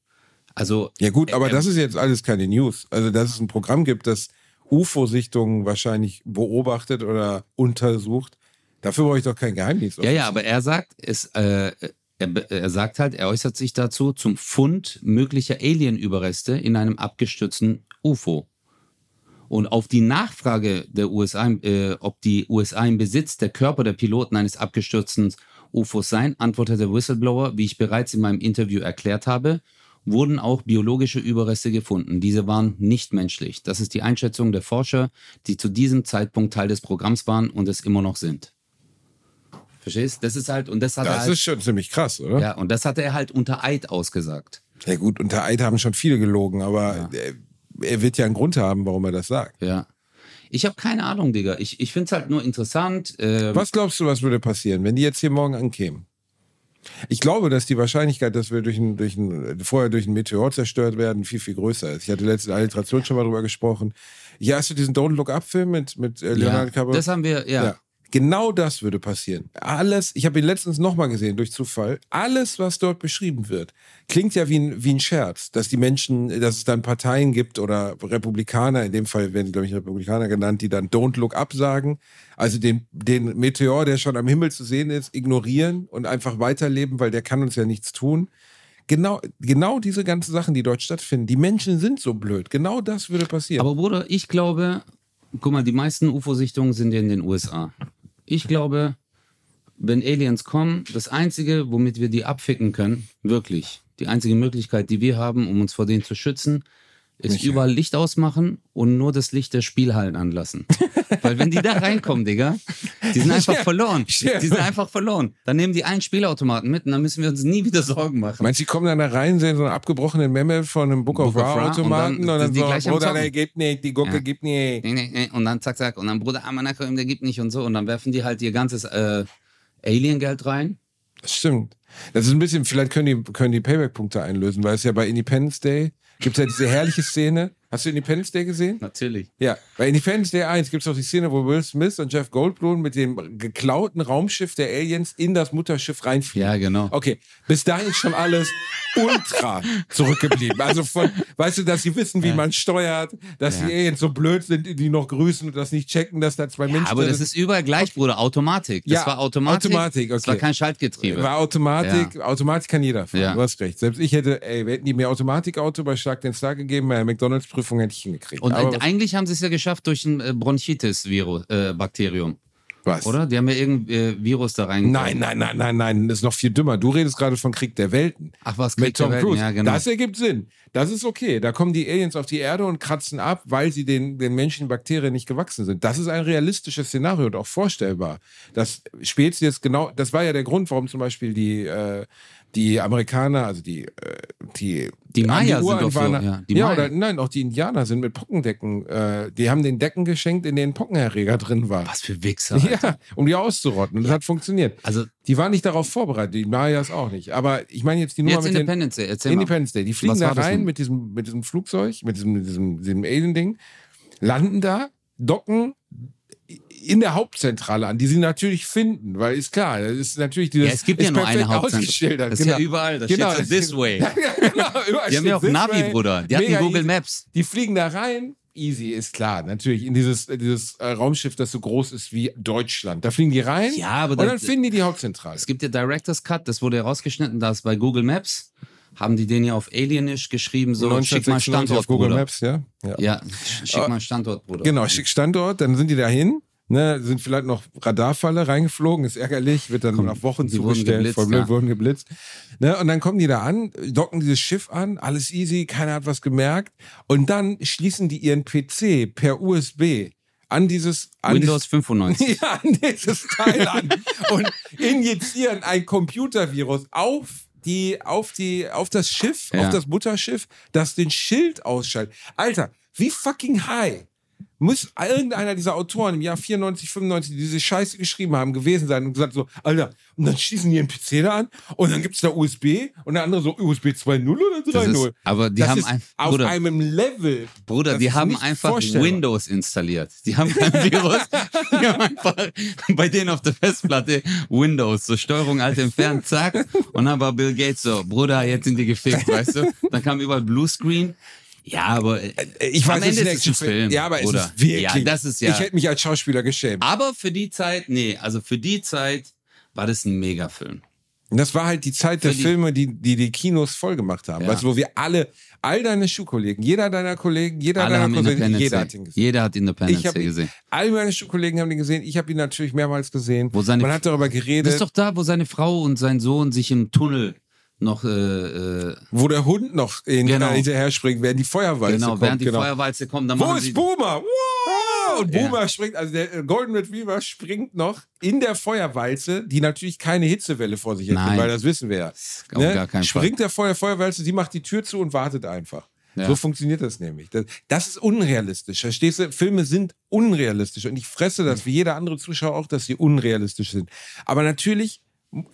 Also, Ja gut, aber äh, das ist jetzt alles keine News. Also dass es ein Programm gibt, das UFO-Sichtungen wahrscheinlich beobachtet oder untersucht, dafür brauche ich doch kein Geheimnis. Ja, ja, aber er sagt, es, äh, er, er sagt halt, er äußert sich dazu zum Fund möglicher Alien-Überreste in einem abgestürzten UFO. Und auf die Nachfrage der USA, äh, ob die USA im Besitz der Körper der Piloten eines abgestürzten UFOs seien, antwortet der Whistleblower, wie ich bereits in meinem Interview erklärt habe, wurden auch biologische Überreste gefunden. Diese waren nicht menschlich. Das ist die Einschätzung der Forscher, die zu diesem Zeitpunkt Teil des Programms waren und es immer noch sind. Verstehst? Das ist halt, und das hat er Das halt, ist schon ziemlich krass, oder? ja, und das hat er halt unter Eid ausgesagt. Ja gut, unter Eid haben schon viele gelogen, aber er, er wird ja einen Grund haben, warum er das sagt. Ja. Ich habe keine Ahnung, Digga. Ich, ich finde es halt nur interessant. Äh, Was glaubst du, was würde passieren, wenn die jetzt hier morgen ankämen? Ich glaube, dass die Wahrscheinlichkeit, dass wir durch ein, durch ein, vorher durch einen Meteor zerstört werden, viel, viel größer ist. Ich hatte letzte Alliteration schon mal drüber gesprochen. Ja, hast du diesen Don't Look Up-Film mit, mit äh, ja, Leonardo DiCaprio? das haben wir, ja. Ja. Genau das würde passieren. Alles, ich habe ihn letztens nochmal gesehen durch Zufall. Alles, was dort beschrieben wird, klingt ja wie ein, wie ein Scherz, dass die Menschen, dass es dann Parteien gibt oder Republikaner, in dem Fall werden, glaube ich, Republikaner genannt, die dann Don't Look Up sagen. Also den, den Meteor, der schon am Himmel zu sehen ist, ignorieren und einfach weiterleben, weil der kann uns ja nichts tun. Genau, genau diese ganzen Sachen, die dort stattfinden. Die Menschen sind so blöd. Genau das würde passieren. Aber Bruder, ich glaube, guck mal, die meisten UFO-Sichtungen sind ja in den USA. Ich glaube, wenn Aliens kommen, das Einzige, womit wir die abficken können, wirklich, die einzige Möglichkeit, die wir haben, um uns vor denen zu schützen, ist Michael. überall Licht ausmachen und nur das Licht der Spielhallen anlassen. Weil wenn die da reinkommen, Digga, die sind einfach verloren. Die sind einfach verloren. Dann nehmen die einen Spielautomaten mit und dann müssen wir uns nie wieder Sorgen machen. Meinst du, die kommen dann da rein, sehen so einen abgebrochenen Memme von einem Book of Book of Raw Ra Automaten und und dann dann, so, Bruder, der gibt nicht, die Gucke Ja. gibt nicht. Nee, nee, nee. Und dann zack, zack. Und dann Bruder Amanakom, der gibt nicht und so. Und dann werfen die halt ihr ganzes äh, Alien-Geld rein. Das stimmt. Das ist ein bisschen, vielleicht können die, können die Payback-Punkte einlösen, weil es ja bei Independence Day gibt ja diese herrliche Szene. Hast du Independence Day gesehen? Natürlich. Ja, bei Independence Day 1 gibt es auch die Szene, wo Will Smith und Jeff Goldblum mit dem geklauten Raumschiff der Aliens in das Mutterschiff reinfliegen. Ja, genau. Okay, bis dahin ist schon alles ultra zurückgeblieben. Also von, weißt du, dass sie wissen, wie man steuert, dass Ja. die Aliens so blöd sind, die noch grüßen und das nicht checken, dass da zwei Menschen Aber das ist überall gleich, Bruder. Automatik. Das Ja, war Automatik. Automatik, Das war okay. kein Schaltgetriebe. War Automatik, Automatik kann jeder fahren. Ja. Du hast recht. Selbst ich hätte, ey, wir hätten die mir Automatikauto bei Schlag den Star gegeben, bei der McDonalds-Prüfung hätte ich hingekriegt. und Aber eigentlich haben sie es ja geschafft durch ein äh, Bronchitis-Virus, äh, was? Oder? Die haben ja irgendein äh, Virus da rein. Nein, nein, nein, nein, nein, das ist noch viel dümmer. Du redest gerade von Krieg der Welten. Ach was, Mit Krieg der Tom Welten. Cruise. Ja, genau. Das ergibt Sinn. Das ist okay. Da kommen die Aliens auf die Erde und kratzen ab, weil sie den, den Menschen Bakterien nicht gewachsen sind. Das ist ein realistisches Szenario und auch vorstellbar. Das Spezies genau, das war ja der Grund, warum zum Beispiel die, äh, die Amerikaner, also die, äh, die, Die Maya die sind doch so, ja, die ja Maya. oder nein, auch die Indianer sind mit Pockendecken. Äh, die haben den Decken geschenkt, in denen Pockenerreger drin war. was für Wichser. Alter. Ja, um die auszurotten. Und das hat funktioniert. Also, Die waren nicht darauf vorbereitet, die Mayas auch nicht. Aber ich meine jetzt die Nummer jetzt mit den Independence Day. Erzähl Independence Day. Die fliegen da rein mit diesem, mit diesem Flugzeug, mit diesem, mit diesem, diesem Alien-Ding, landen da, docken in der Hauptzentrale an, die sie natürlich finden, weil ist klar, das ist natürlich dieses Ja, es gibt ja nur eine Hauptzentrale. Das ist ja überall, da steht so this way. Ja, genau, überall Die haben steht ja auch Navi, way. Bruder. Die hatten Mega Google easy. Maps. Die fliegen da rein, easy, ist klar, natürlich, in dieses, dieses äh, Raumschiff, das so groß ist wie Deutschland. Da fliegen die rein Ja, aber und da- dann finden die die Hauptzentrale. Es gibt ja Director's Cut, das wurde herausgeschnitten, da ist bei Google Maps. Haben die den ja auf Alienisch geschrieben, so schick mal 1996 Standort, auf Google Bruder. Maps, ja? ja. Ja, schick mal Standort, Bruder. Genau, schick Standort, dann sind die dahin, ne, sind vielleicht noch Radarfalle reingeflogen, ist ärgerlich, wird dann nach Wochen die wurden zugestellt, geblitzt, voll blöd, ja. wurden geblitzt. Ne, und dann kommen die da an, docken dieses Schiff an, alles easy, keiner hat was gemerkt. Und dann schließen die ihren PC per USB an dieses an Windows 95. ja, an dieses Teil an und injizieren ein Computervirus auf die, auf die, auf das Schiff, Ja. auf das Mutterschiff, das den Schild ausschaltet. Alter, wie fucking high muss irgendeiner dieser Autoren im Jahr 94, 95, die diese Scheiße geschrieben haben, gewesen sein und gesagt so, Alter, und dann schießen die einen PC da an und dann gibt's da USB und der andere so USB 2.0 oder Das 3.0. ist, aber die Das haben ist ein, auf Bruder, einem Level. Bruder, die haben einfach. Windows installiert. Die haben kein Virus. die haben einfach bei denen auf der Festplatte Windows, so Steuerung alt entfernt, zack. Und dann war Bill Gates so, Bruder, jetzt sind die gefickt, weißt du? Dann kam überall Bluescreen. Ja, aber äh, Ich weiß, am es Ende ist es ein Film. Ja, aber es Bruder. ist wirklich. Ja, das ist ja. Ich hätte mich als Schauspieler geschämt. aber für die Zeit, nee, also für die Zeit war das ein Megafilm. Und das war halt die Zeit der Für die- Filme, die, die die Kinos voll gemacht haben. Ja. Weißt wo wir alle, all deine Schulkollegen, jeder deiner Kollegen, jeder Alle deiner Independence jeder hat ihn gesehen. Jeder hat Independence Ich Day ihn- gesehen. All meine Schulkollegen haben ihn gesehen. Ich habe ihn natürlich mehrmals gesehen. Wo seine- Man hat darüber Das geredet, ist doch da, wo seine Frau und sein Sohn sich im Tunnel noch äh, äh, wo der Hund noch in, Genau. äh, hinterher springt, während die Feuerwalze genau, kommt. während die genau. Feuerwalze kommt, dann Wo ist Boomer? Wow! Und Ja. Boomer springt, also der äh, Golden Retriever springt noch in der Feuerwalze, die natürlich keine Hitzewelle vor sich hat, weil das wissen wir ja. auf gar Fall. springt der Feuer, Feuerwalze, sie macht die Tür zu und wartet einfach. Ja. So funktioniert das nämlich. Das, das ist unrealistisch. Verstehst du? Filme sind unrealistisch. Und ich fresse das, wie jeder andere Zuschauer auch, dass sie unrealistisch sind. Aber natürlich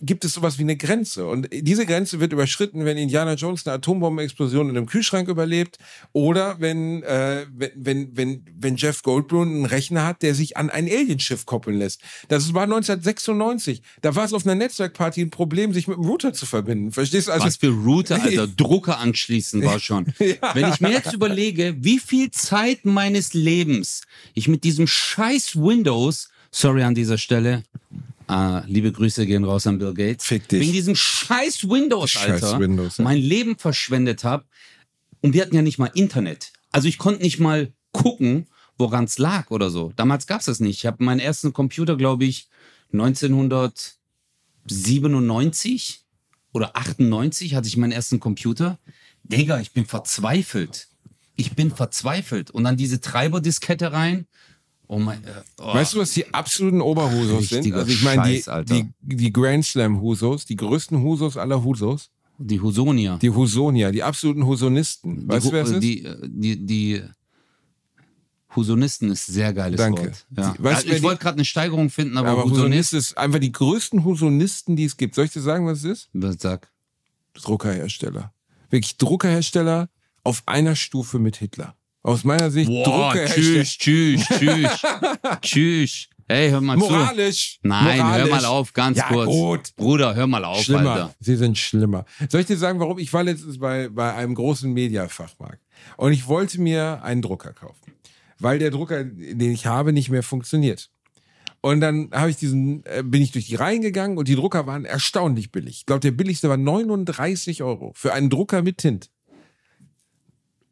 gibt es sowas wie eine Grenze. Und diese Grenze wird überschritten, wenn Indiana Jones eine Atombombenexplosion in einem Kühlschrank überlebt oder wenn, äh, wenn, wenn, wenn, Jeff Goldblum einen Rechner hat, der sich an ein Alienschiff koppeln lässt. Das war 1996. Da war es auf einer Netzwerkparty ein Problem, sich mit dem Router zu verbinden. Verstehst du? Also, Was für Router, Alter, Drucker anschließen war schon. Ja. Wenn ich mir jetzt überlege, wie viel Zeit meines Lebens ich mit diesem scheiß Windows, sorry an dieser Stelle, äh, liebe Grüße gehen raus an Bill Gates, Fick dich. wegen diesem scheiß Windows, Scheiß Alter, Windows, ja. mein Leben verschwendet habe. Und wir hatten ja nicht mal Internet. Also ich konnte nicht mal gucken, woran es lag oder so. Damals gab es das nicht. Ich habe meinen ersten Computer, glaube ich, 1997 oder 98 hatte ich meinen ersten Computer. Digga, ich bin verzweifelt. Ich bin verzweifelt. Und dann diese Treiberdiskette rein. Oh mein, äh, oh. Weißt du, was die absoluten Oberhusos sind? Also ich meine, die, die, die Grand Slam Husos, die größten Husos aller Husos, die Husonia. die Husonia, die absoluten Husonisten. Weißt die, du, wer es ist? die, äh, die, die Husonisten ist sehr geiles Danke. Wort. Ja. Die- weißt also ich wollte gerade eine Steigerung finden, aber, aber Husonist, Husonist ist einfach die größten Husonisten, die es gibt. Soll ich dir sagen, was es ist? was sag, Druckerhersteller. Wirklich Druckerhersteller auf einer Stufe mit Hitler. Aus meiner Sicht Boah, Druckerhersteller. tschüss, tschüss, tschüss, tschüss. Hey, hör mal zu. Moralisch. Nein, moralisch. hör mal auf, ganz ja, kurz. Gut. Bruder, hör mal auf, Schlimmer. Alter. Sie sind schlimmer. Soll ich dir sagen, warum? Ich war letztens bei, bei einem großen Mediafachmarkt und ich wollte mir einen Drucker kaufen, weil der Drucker, den ich habe, nicht mehr funktioniert. Und dann habe ich diesen, äh, bin ich durch die Reihen gegangen und die Drucker waren erstaunlich billig. Ich glaube, der billigste war 39 Euro für einen Drucker mit Tint.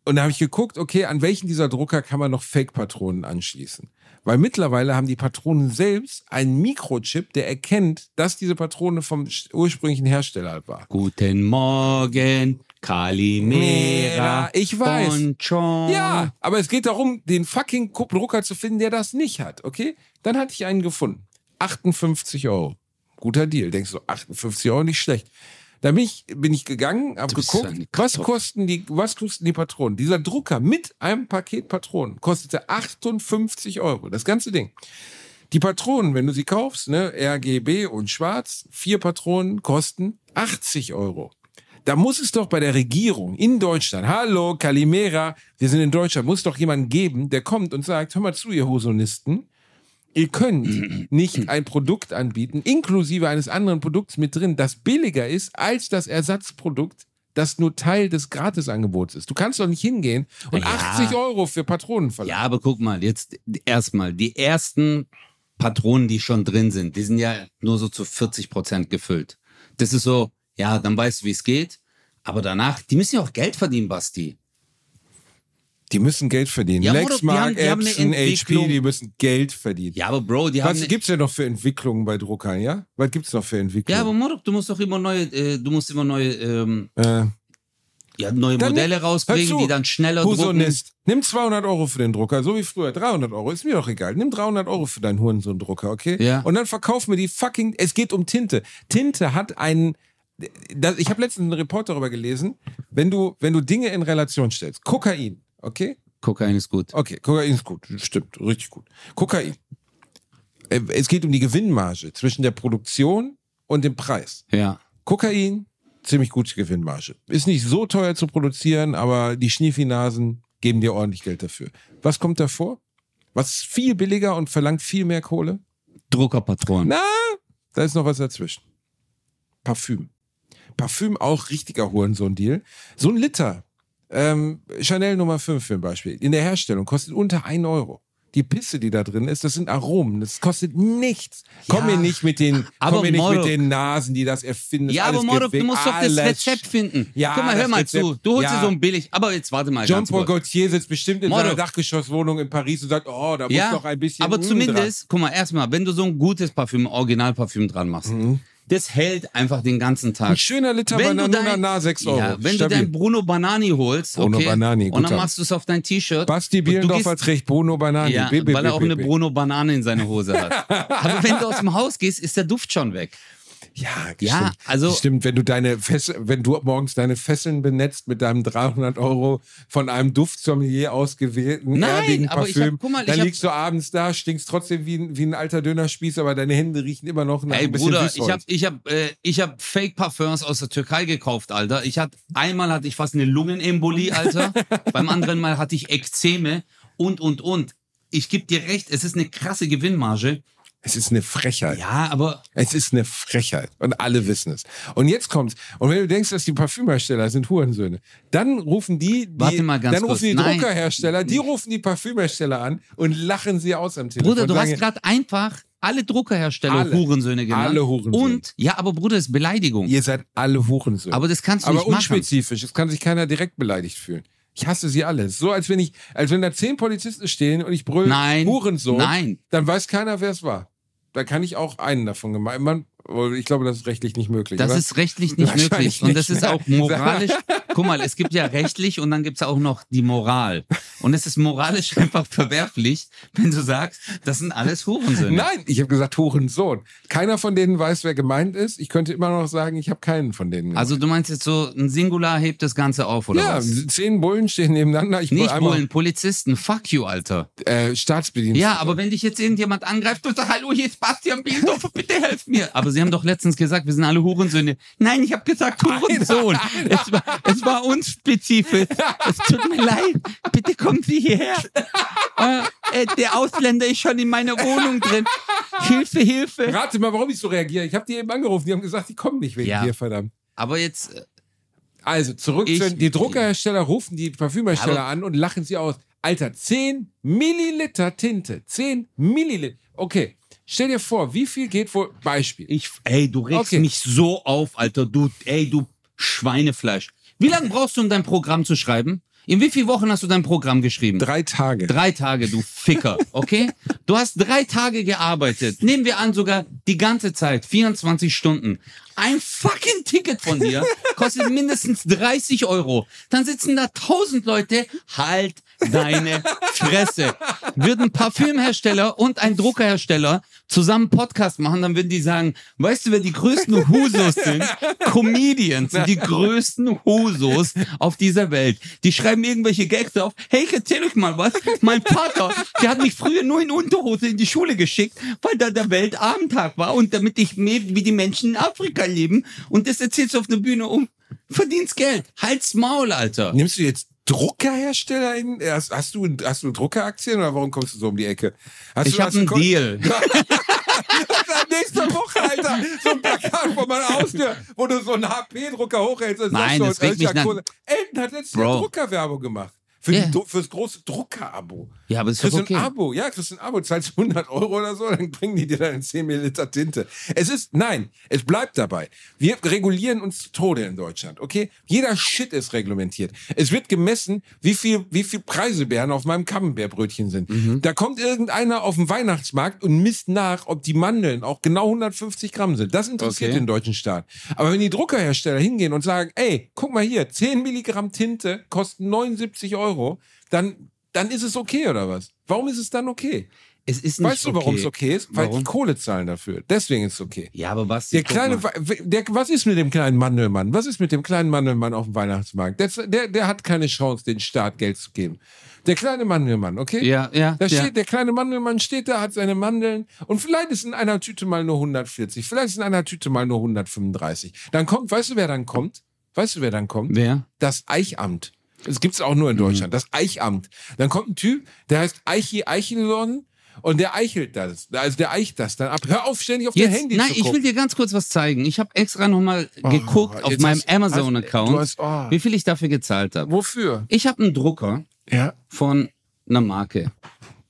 Und da habe ich geguckt, okay, an welchen dieser Drucker kann man noch Fake-Patronen anschließen? Weil mittlerweile haben die Patronen selbst einen Mikrochip, der erkennt, dass diese Patrone vom ursprünglichen Hersteller war. Guten Morgen, Kalimera. Ich weiß. Bonjour. Ja, aber es geht darum, den fucking Drucker zu finden, der das nicht hat, okay? Dann hatte ich einen gefunden. 58 Euro. Guter Deal. Denkst du, 58 Euro, nicht schlecht. Da bin ich, bin ich gegangen, habe geguckt, was kosten die, was kosten die Patronen? Dieser Drucker mit einem Paket Patronen kostete 58 Euro. Das ganze Ding. Die Patronen, wenn du sie kaufst, ne, RGB und schwarz, vier Patronen kosten 80 Euro. Da muss es doch bei der Regierung in Deutschland, hallo, Kalimera, wir sind in Deutschland, muss doch jemanden geben, der kommt und sagt, hör mal zu, ihr Husonisten, ihr könnt nicht ein Produkt anbieten, inklusive eines anderen Produkts mit drin, das billiger ist als das Ersatzprodukt, das nur Teil des Gratisangebots ist. Du kannst doch nicht hingehen und Ja. 80 Euro für Patronen verlangen. Ja, aber guck mal, jetzt erstmal, die ersten Patronen, die schon drin sind, die sind ja nur so zu 40 Prozent gefüllt. Das ist so, ja, dann weißt du, wie es geht. Aber danach, die müssen ja auch Geld verdienen, Basti. Die müssen Geld verdienen. Ja, Lexmark, Epson, HP, die müssen Geld verdienen. Ja, aber Bro, die haben. Was gibt's denn noch für Entwicklungen bei Druckern, ja? Was gibt's noch für Entwicklungen? ja, aber Modok, du musst doch immer neue, äh, du musst immer neue, ähm, äh, ja, neue Dann Modelle rausbringen, zu, die dann schneller drucken. Husonist. Nimm 200 Euro für den Drucker, so wie früher. 300 Euro, ist mir doch egal. Nimm 300 Euro für deinen Hurensohn-Drucker, okay? Ja. Und dann verkauf mir die fucking, es geht um Tinte. Tinte hat einen, das, ich habe letztens einen Report darüber gelesen, wenn du, wenn du Dinge in Relation stellst, Kokain, okay? Kokain ist gut. Okay, Kokain ist gut. Stimmt, richtig gut. Kokain. Äh, Es geht um die Gewinnmarge zwischen der Produktion und dem Preis. Ja. Kokain, ziemlich gute Gewinnmarge. Ist nicht so teuer zu produzieren, aber die Schniefinasen geben dir ordentlich Geld dafür. Was kommt davor? Was ist viel billiger und verlangt viel mehr Kohle? Druckerpatronen. Na, da ist noch was dazwischen. Parfüm. Parfüm auch richtiger Hurensohn-Deal. So ein Liter, ähm, Chanel Nummer 5 für ein Beispiel, in der Herstellung kostet unter 1 Euro. Die Pisse, die da drin ist, das sind Aromen. Das kostet nichts. Komm Ja, mir nicht mit den, aber komm mir nicht mit den Nasen, die das erfinden. Ja, aber Mordok, du musst doch das Rezept finden. Ja, Guck mal, hör mal Rezept- zu. Du holst ja. dir so ein billig. Aber jetzt warte mal Jean-Paul. Gaultier sitzt bestimmt in Mordok. seiner Dachgeschosswohnung in Paris und sagt, oh, da muss Ja, noch ein bisschen. aber zumindest, guck mal, erstmal, wenn du so ein gutes Parfüm, Originalparfüm dran machst, das hält einfach den ganzen. Tag. Ein schöner Liter Wenn du Bananuna dein- nah 6 Euro. Ja, wenn Stabil. du dein Bruno Banani holst, Bruno okay, Banani, und dann machst du es auf dein T-Shirt. Basti Bielendorf hat recht, Bruno Banani. Ja, B, B, weil er auch B, eine B. Bruno Banane in seiner Hose hat. Aber wenn du aus dem Haus gehst, ist der Duft schon weg. Ja, Ja, stimmt. also- Stimmt, wenn du deine Fess wenn du morgens deine Fesseln benetzt mit deinem 300 Euro von einem Duftsommelier ausgewählten Nein, erdigen aber ich Parfüm, hab- mal, dann liegst du abends da, stinkst trotzdem wie ein, wie ein alter Dönerspieß, aber deine Hände riechen immer noch nach Ey ein bisschen Bruder, Süßholz. ich hab, ich hab, äh, ich hab Fake Parfums aus der Türkei gekauft, Alter. Ich hatte einmal hatte ich fast eine Lungenembolie, Alter. Beim anderen Mal hatte ich Ekzeme und und und. Ich geb dir recht, es ist eine krasse Gewinnmarge. Es ist eine Frechheit. Ja, aber Es ist eine Frechheit. Und alle wissen es. Und jetzt kommt's. Und wenn du denkst, dass die Parfümhersteller sind Hurensöhne, dann rufen die, die Warte mal ganz dann rufen kurz. die Nein. Druckerhersteller, die rufen die Parfümhersteller an und lachen sie aus am Telefon. Bruder, du hast gerade einfach alle Druckerhersteller Alle. Hurensöhne genannt. Alle Hurensöhne. Und ja, aber Bruder, das ist Beleidigung. Ihr seid alle Hurensöhne. Aber das kannst du Aber nicht machen. unspezifisch. Es kann sich keiner direkt beleidigt fühlen. Ich hasse sie alle. So als wenn ich, als wenn da zehn Polizisten stehen und ich brülle Nein. Hurensohn, Nein. dann weiß keiner, wer es war. Da kann ich auch einen davon gemeint. Man, ich glaube, das ist rechtlich nicht möglich. Das oder? ist rechtlich nicht möglich. Und das ist ne? auch moralisch. Guck mal, es gibt ja rechtlich und dann gibt es auch noch die Moral. Und es ist moralisch einfach verwerflich, wenn du sagst, das sind alles Hurensöhne. Nein, ich habe gesagt Hurensohn. Keiner von denen weiß, wer gemeint ist. Ich könnte immer noch sagen, ich habe keinen von denen. gemeint. Also du meinst jetzt so, ein Singular hebt das Ganze auf, oder ja, was? zehn Bullen stehen nebeneinander. Ich Nicht Bullen, Polizisten. Fuck you, Alter. Äh, Staatsbedienstete. Ja, aber wenn dich jetzt irgendjemand angreift und sagt, hallo, hier ist Bastian Bielendorfer, bitte helf mir. Aber sie haben doch letztens gesagt, wir sind alle Hurensöhne. Nein, ich habe gesagt Hurensohn. Es war, es war unspezifisch. Es tut mir leid. Bitte kommen Sie hierher. Äh, äh, der Ausländer ist schon in meiner Wohnung drin. Hilfe, Hilfe. Rate mal, warum ich so reagiere. Ich habe die eben angerufen. Die haben gesagt, die kommen nicht wegen Ja. dir, verdammt. Aber jetzt, äh, Also, zurück Ich- zu den, die Druckerhersteller rufen die Parfümhersteller an und lachen sie aus. Alter, 10 Milliliter Tinte. 10 Milliliter. Okay, stell dir vor, wie viel geht wohl, Beispiel. ich, ey, du regst Okay. mich so auf, Alter. Du, ey, du Schweinefleisch. Wie lange brauchst du, um dein Programm zu schreiben? In wie vielen Wochen hast du dein Programm geschrieben? Drei Tage. Drei Tage, du Ficker, okay? Du hast drei Tage gearbeitet. Nehmen wir an, sogar die ganze Zeit, 24 Stunden. Ein fucking Ticket von dir kostet mindestens 30 Euro. Dann sitzen da 1000 Leute. Halt deine Fresse. Würden Parfümhersteller und ein Druckerhersteller zusammen Podcast machen, dann würden die sagen, weißt du, wer die größten Husos sind? Comedians sind die größten Husos auf dieser Welt. Die schreiben irgendwelche Gags auf. Hey, ich erzähl euch mal was. Mein Vater, der hat mich früher nur in Unterhose in die Schule geschickt, weil da der Weltabendtag war und damit ich mehr wie die Menschen in Afrika leben. Und das erzählst du auf der Bühne um. Verdienst Geld. Halt's Maul, Alter. Nimmst du jetzt Druckerhersteller in? Hast, hast, du, hast du Druckeraktien oder warum kommst du so um die Ecke? Hast Ich du, habe einen Deal. Nächste Woche, Alter, so ein Plakat vor meiner Haustür, wo du so einen HP-Drucker hochhältst. und Nein, das regt mich Elton hat Bro. Druckerwerbung gemacht. Für Ja. die, fürs große Drucker-Abo. Ja, aber ist doch Kriegst okay. ein Abo, ja, kriegst ein Abo, zahlst 100 Euro oder so, dann bringen die dir dann 10 Milliliter Tinte. Es ist, nein, es bleibt dabei. Wir regulieren uns zu Tode in Deutschland, okay? Jeder Shit ist reglementiert. Es wird gemessen, wie viel, wie viel Preiselbeeren auf meinem Camembert-Brötchen sind. Mhm. Da kommt irgendeiner auf den Weihnachtsmarkt und misst nach, ob die Mandeln auch genau 150 Gramm sind. Das interessiert Okay. den deutschen Staat. Aber wenn die Druckerhersteller hingehen und sagen, ey, guck mal hier, 10 Milligramm Tinte kosten 79 Euro, dann, dann ist es okay oder was? Warum ist es dann okay? Es ist nicht Weißt du, warum es okay ist? Weil Warum? die Kohle zahlen dafür. Deswegen ist es okay. Ja, aber was? Der kleine, der, was ist mit dem kleinen Mandelmann? Was ist mit dem kleinen Mandelmann auf dem Weihnachtsmarkt? Der, der, der hat keine Chance, den Staat Geld zu geben. Der kleine Mandelmann, okay? Ja, ja. Da ja. steht, der kleine Mandelmann steht da, hat seine Mandeln und vielleicht ist in einer Tüte mal nur 140, vielleicht ist in einer Tüte mal nur 135. Dann kommt, weißt du, wer dann kommt? Weißt du, wer dann kommt? Wer? Das Eichamt. Das gibt's auch nur in Deutschland. Das Eichamt. Dann kommt ein Typ, der heißt Eichi Eichelon und der eichelt das. Also der eicht das dann ab. Hör auf, ständig auf dein Jetzt, Handy nein, zu ich will gucken. dir ganz kurz was zeigen. Ich habe extra nochmal geguckt auf meinem Amazon-Account, oh. wie viel ich dafür gezahlt habe. Wofür? Ich habe einen Drucker Ja. von einer Marke.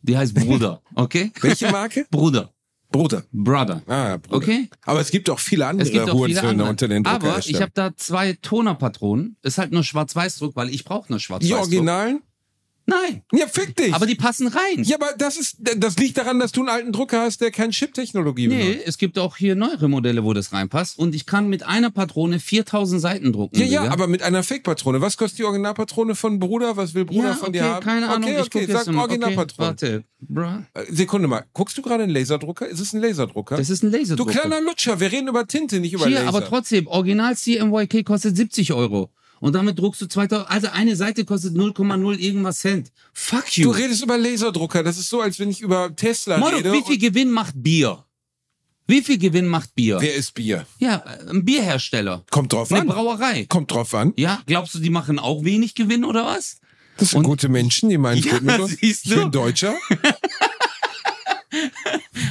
Die heißt Bruder, okay? Welche Marke? Bruder. Bruder. Brother. Ah, Bruder. Okay? Aber es gibt auch viele andere Es gibt auch viele Hurensöhne andere. unter den Aber ich habe da zwei Tonerpatronen. Ist halt nur Schwarz-Weiß-Druck, weil ich brauche nur Die Schwarz-Weiß-Druck. Originalen? Nein. Ja, fick dich. Aber die passen rein. ja, aber das ist, das liegt daran, dass du einen alten Drucker hast, der keine Chip-Technologie Nee, benutzt. es gibt auch hier neuere Modelle, wo das reinpasst. Und ich kann mit einer Patrone 4000 Seiten drucken. Ja, ja, Digga. aber mit einer Fake-Patrone. Was kostet die Originalpatrone von Bruder? Was will Bruder ja, von okay, dir haben? keine Ahnung. Okay, ich okay, jetzt sag. Originalpatrone. Okay, warte. Bruh. Äh, Sekunde mal. Guckst du gerade einen Laserdrucker? Ist es ein Laserdrucker? Das ist ein du Laserdrucker. kleiner Lutscher, wir reden über Tinte, nicht über Hier, Laser. aber trotzdem, Original CMYK kostet 70 Euro. Und damit druckst du 2000, also eine Seite kostet 0,0 irgendwas Cent. Fuck du you. redest über Laserdrucker. Das ist so, als wenn ich über Tesla Moro, rede. wie viel Gewinn macht Bier? Wie viel Gewinn macht Bier? Wer ist Bier? Ja, ein Bierhersteller. Kommt drauf Eine an. Brauerei. Kommt drauf an. Ja, glaubst du, die machen auch wenig Gewinn oder was? Das sind Und- gute Menschen, die meinen Ja, mit uns. siehst Ich du? bin Deutscher.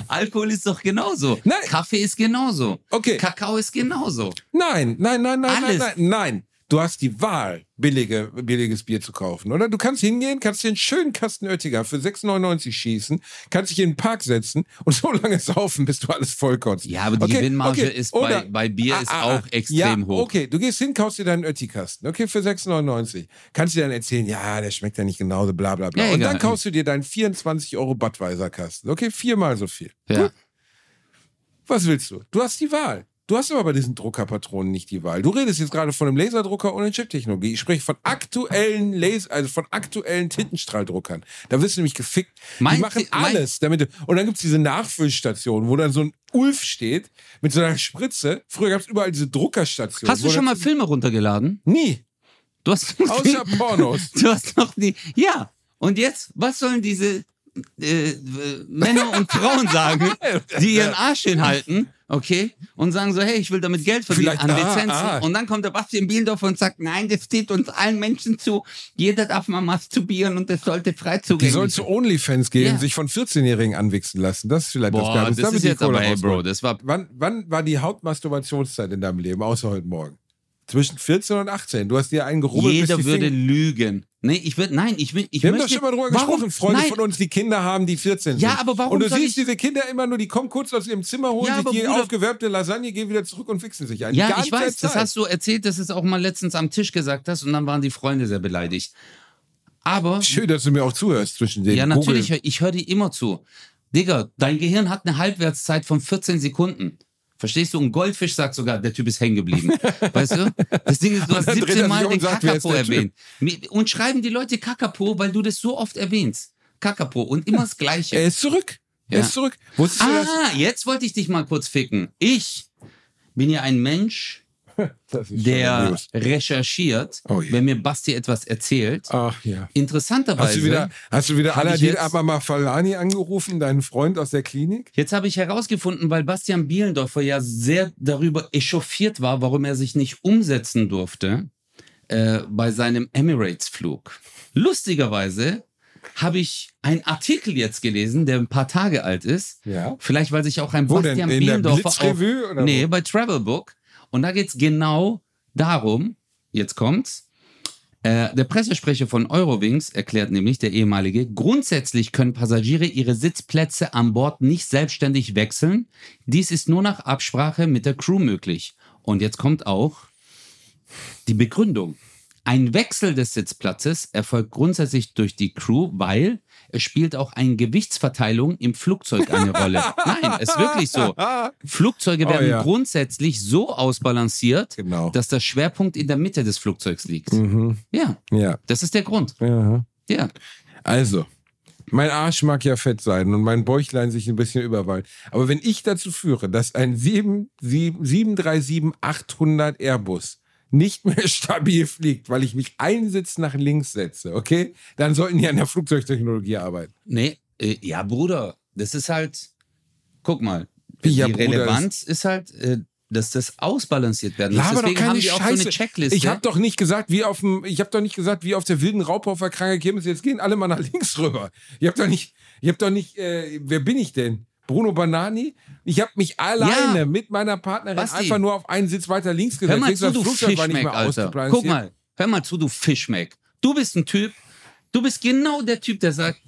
Alkohol ist doch genauso. Nein. Kaffee ist genauso. Okay. Kakao ist genauso. Nein, nein, nein, nein, nein, Alles. nein, nein. Du hast die Wahl, billige, billiges Bier zu kaufen, oder? Du kannst hingehen, kannst dir einen schönen Kasten Oettinger für 6,99 schießen, kannst dich in den Park setzen und so lange saufen, bis du alles vollkotzt. Ja, aber die Gewinnmarge ist bei- Oder- bei Bier ist auch extrem ja, hoch. Okay, du gehst hin, kaufst dir deinen Ötti-Kasten, okay, für 6,99. Kannst dir dann erzählen, ja, der schmeckt ja nicht genauso, bla bla bla. Ja, und egal. dann kaufst du dir deinen 24 Euro Budweiser-Kasten, okay, viermal so viel. Ja. Was willst du? Du hast die Wahl. Du hast aber bei diesen Druckerpatronen nicht die Wahl. Du redest jetzt gerade von einem Laserdrucker ohne Chiptechnologie. Ich spreche von aktuellen Laser, also von aktuellen Tintenstrahldruckern. Da wirst du nämlich gefickt. Mein die machen alles, damit du, und dann gibt's diese Nachfüllstation, wo dann so ein Ulf steht mit so einer Spritze. Früher gab's überall diese Druckerstationen. Hast du schon mal Filme runtergeladen? Nie. Du hast Außer Pornos. Du hast noch nie. Ja. Und jetzt, was sollen diese äh, Männer und Frauen sagen, die ihren Arsch hinhalten, okay, und sagen so, hey, ich will damit Geld verdienen Vielleicht- an ah, Lizenzen. ah. Und dann kommt der Bastian Bielendorfer und sagt, nein, das steht uns allen Menschen zu. Jeder darf mal masturbieren und das sollte frei Die zugänglich sollen zu OnlyFans gehen, Ja. sich von 14-Jährigen anwichsen lassen. Das ist vielleicht das Boah, Geheimnis. das Damit ist die jetzt aber, ey, rausholen. Bro, das war Wann, wann war die Hauptmasturbationszeit in deinem Leben, außer heute Morgen? Zwischen 14 und 18. Du hast dir einen gerubbelt, Jeder würde Finger- lügen. Nee, ich würde, nein, ich will, ich Wir haben möchte. doch schon mal drüber warum? gesprochen, Freunde nein, von uns, die Kinder haben, die 14 sind. Ja, aber warum Und du siehst ich- diese Kinder immer nur, die kommen kurz aus ihrem Zimmer, holen Ja, sich die Bruder- aufgewärmte Lasagne, gehen wieder zurück und fixen sich ein. Ja, ich weiß, das hast du erzählt, dass du es auch mal letztens am Tisch gesagt hast und dann waren die Freunde sehr beleidigt. Aber, Schön, dass du mir auch zuhörst zwischen den ja, natürlich, Google. ich höre dir immer zu. Digga, dein Gehirn hat eine Halbwertszeit von 14 Sekunden. Verstehst du? Ein Goldfisch sagt sogar, der Typ ist hängen geblieben. weißt du? Das Ding ist, du hast dann dreht er 17 sich Mal den sagt, Kakapo erwähnt. Und schreiben die Leute Kakapo, weil du das so oft erwähnst. Kakapo und immer das Gleiche. Er ist zurück. Er Ja. ist zurück. Wusstest du das? Ah, jetzt wollte ich dich mal kurz ficken. Ich bin ja ein Mensch, der recherchiert, Oh je. wenn mir Basti etwas erzählt. Ach ja. Interessanterweise, Hast du wieder, hast du wieder Aladin jetzt- Abama Falani angerufen, deinen Freund aus der Klinik? jetzt habe ich herausgefunden, weil Bastian Bielendorfer ja sehr darüber echauffiert war, warum er sich nicht umsetzen durfte äh, bei seinem Emirates-Flug. Lustigerweise habe ich einen Artikel jetzt gelesen, der ein paar Tage alt ist. Ja. Vielleicht, weil sich auch ein Wo denn? Bastian In der Bielendorfer auf, Blitzrevue, oder Nee, wo? bei Travelbook. Und da geht's genau darum, jetzt kommt's, äh, der Pressesprecher von Eurowings erklärt nämlich, der ehemalige, grundsätzlich können Passagiere ihre Sitzplätze an Bord nicht selbstständig wechseln. Dies ist nur nach Absprache mit der Crew möglich. Und jetzt kommt auch die Begründung. Ein Wechsel des Sitzplatzes erfolgt grundsätzlich durch die Crew, weil es spielt auch eine Gewichtsverteilung im Flugzeug eine Rolle. Nein, es ist wirklich so. Flugzeuge Oh werden ja. grundsätzlich so ausbalanciert, Genau. dass der Schwerpunkt in der Mitte des Flugzeugs liegt. Mhm. Ja, Ja. das ist der Grund. ja. Ja. Also, Mein Arsch mag ja fett sein und mein Bäuchlein sich ein bisschen überwallt. Aber wenn ich dazu führe, dass ein 737-800 Airbus nicht mehr stabil fliegt, weil ich mich einen Sitz nach links setze, okay? Dann sollten die an der Flugzeugtechnologie arbeiten. Nee, äh, ja, Bruder, das ist halt, guck mal, Wie, ja, die Bruder, Relevanz ist, halt, äh, dass das ausbalanciert werden muss. Deswegen keine haben die auch so eine Checkliste. Ich habe doch nicht gesagt, wie auf dem, ich habe doch nicht gesagt, wie auf der wilden Raupe Kranke Kirmes, jetzt gehen alle mal nach links rüber. Ich habe doch nicht, ich habe doch nicht, äh, wer bin ich denn? Bruno Banani? Ich habe mich alleine mit meiner Partnerin Basti. einfach nur auf einen Sitz weiter links Hör gesetzt. mal Ich zu, du Fischmeck, Alter. Guck mal, hör mal zu, du Fischmeck. Du bist ein Typ, du bist genau der Typ, der sagt,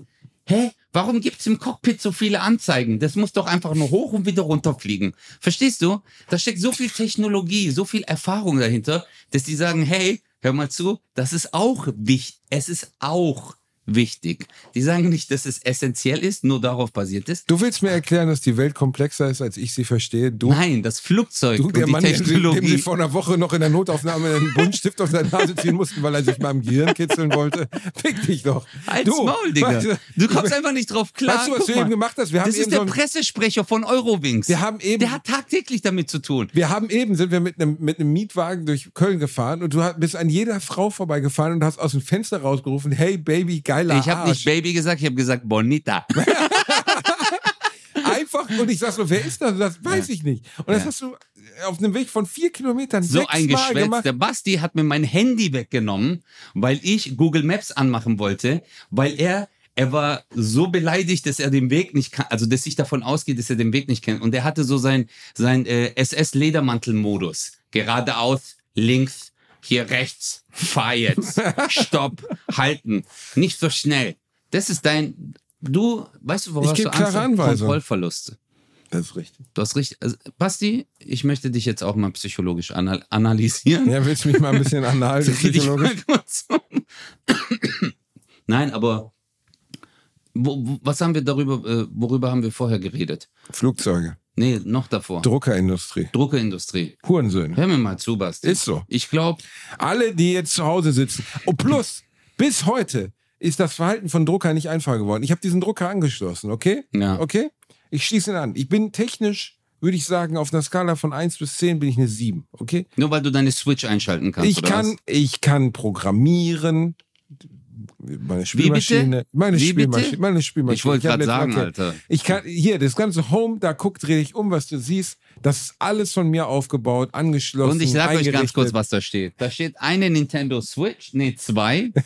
hä, warum gibt's im Cockpit so viele Anzeigen? Das muss doch einfach nur hoch und wieder runterfliegen. Verstehst du? Da steckt so viel Technologie, so viel Erfahrung dahinter, dass die sagen, hey, hör mal zu, das ist auch wichtig. Es ist auch wichtig. Die sagen nicht, dass es essentiell ist, nur darauf basiert ist. Du willst mir erklären, dass die Welt komplexer ist, als ich sie verstehe? Du, Nein, das Flugzeug du und der die Mann, sie, dem sie Technologie. vor einer Woche noch in der Notaufnahme einen Buntstift auf seine Nase ziehen mussten, weil er sich mal im Gehirn kitzeln wollte. Fick dich doch. Als du, Maul, Digga. weißt du, Du kommst einfach nicht drauf klar. Weißt du, was Guck du mal. eben gemacht hast? Wir haben Das eben ist der so Pressesprecher von Eurowings. Wir haben eben- Der hat tagtäglich damit zu tun. Wir haben eben, sind wir mit einem, mit einem Mietwagen durch Köln gefahren und du bist an jeder Frau vorbeigefahren und hast aus dem Fenster rausgerufen, hey Baby, geiler Ich habe nicht. Baby gesagt, ich habe gesagt Bonita. Einfach, und ich sag so, wer ist das? Das weiß ich nicht. Und das Ja. hast du auf einem Weg von vier Kilometern So sechsmal ein Geschwätz. gemacht. Der Basti hat mir mein Handy weggenommen, weil ich Google Maps anmachen wollte, weil er er war so beleidigt, dass er den Weg nicht kann, also dass ich davon ausgehe, dass er den Weg nicht kennt. Und er hatte so sein, sein äh, SS-Ledermantel-Modus. Geradeaus, links, hier rechts, fahr jetzt, stopp, halten, nicht so schnell. Das ist dein, du, weißt du, woraus Ich du Angst klare. Kontrollverluste. Das ist richtig. Du hast richtig. Also, Basti, ich möchte dich jetzt auch mal psychologisch anal analysieren. Ja, willst du mich mal ein bisschen anhalten, psychologisch? um. Nein, aber wo, wo, was haben wir darüber, äh, worüber haben wir vorher geredet? Flugzeuge, Nee, noch davor. Druckerindustrie, Druckerindustrie. Hurensöhne. Hör mir mal zu, Basti. Ist so. Ich glaube, Alle, die jetzt zu Hause sitzen. Und plus, bis heute ist das Verhalten von Drucker nicht einfacher geworden. Ich habe diesen Drucker angeschlossen, okay? Ja. Okay? Ich schließe ihn an. Ich bin technisch, würde ich sagen, auf einer Skala von 1 bis 10 bin ich eine 7, okay? nur weil du deine Switch einschalten kannst. Ich kann, Was? ich kann programmieren. Meine Spielmaschine. Meine Wie bitte? Spielmaschine. Meine Spielmaschine. Ich wollte gerade sagen, erklärt. Alter. Ich kann, hier, das ganze Home, da guck, dreh dich um, was du siehst. Das ist alles von mir aufgebaut, angeschlossen. Und ich sage euch ganz kurz, was da steht. Da steht eine Nintendo Switch, nee, zwei.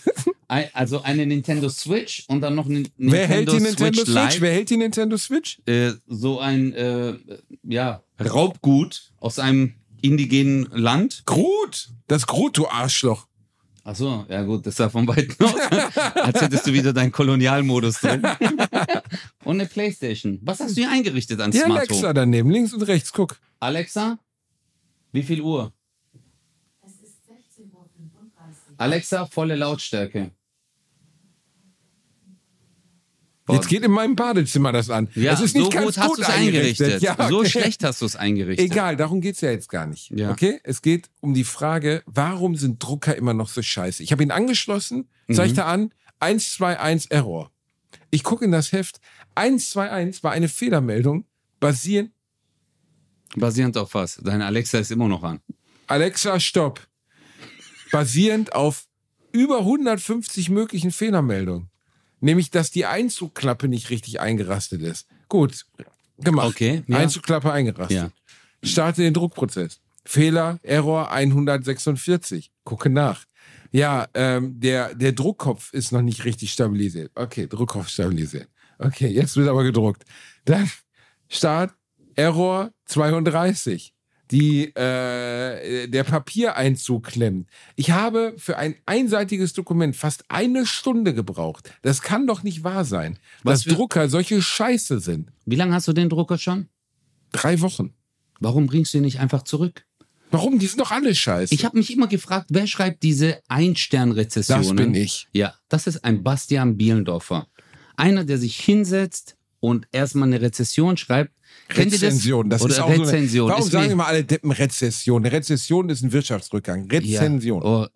Also eine Nintendo Switch und dann noch eine Nintendo, Wer hält die Nintendo Switch Switch? Lite. Wer hält die Nintendo Switch? äh, so ein äh, ja, Raubgut aus einem indigenen Land. Groot. Das Groot, du Arschloch. Ach so, ja gut, das sah von weitem aus. Als hättest du wieder deinen Kolonialmodus drin. Und eine Playstation. Was hast du hier eingerichtet an Die Smart Alexa Home? daneben, links und rechts, guck. Alexa, wie viel Uhr? Es ist 16.35 Uhr. Alexa, volle Lautstärke. Boah, Jetzt geht in meinem Badezimmer das an. ja, das ist nicht so ganz gut hast du es eingerichtet. Ja, So okay. schlecht hast du es eingerichtet. Egal, darum geht's ja jetzt gar nicht. Ja. Okay? Es geht um die Frage, warum sind Drucker immer noch so scheiße? Ich habe ihn angeschlossen, Mhm. zeigt er an, 121 Error. Ich gucke in das Heft. 121 war eine Fehlermeldung, basierend. Basierend auf was? Deine Alexa ist immer noch an. Alexa, stopp. Basierend auf über 150 möglichen Fehlermeldungen. Nämlich, dass die Einzugklappe nicht richtig eingerastet ist. Gut, gemacht. Okay, ja. Einzugklappe eingerastet. Ja. Starte den Druckprozess. Fehler, Error 146. Gucke nach. Ja, ähm, der, der Druckkopf ist noch nicht richtig stabilisiert. Okay, Druckkopf stabilisiert. Okay, jetzt wird aber gedruckt. Dann Start, Error 32. Die, äh, der Papiereinzug klemmt. Ich habe für ein einseitiges Dokument fast eine Stunde gebraucht. Das kann doch nicht wahr sein, Was dass Drucker solche Scheiße sind. Wie lange hast du den Drucker schon? Drei Wochen. Warum bringst du ihn nicht einfach zurück? Warum? Die sind doch alle scheiße. Ich habe mich immer gefragt, wer schreibt diese Ein-Stern-Rezessionen? das bin ich. Ja, das ist ein Bastian Bielendorfer. Einer, der sich hinsetzt und erstmal eine Rezession schreibt. Rezension, das, Oder ist auch so eine, Rezension. Warum ist sagen immer alle Deppen Rezession? Eine Rezession ist ein Wirtschaftsrückgang. Rezession. Ja, oh,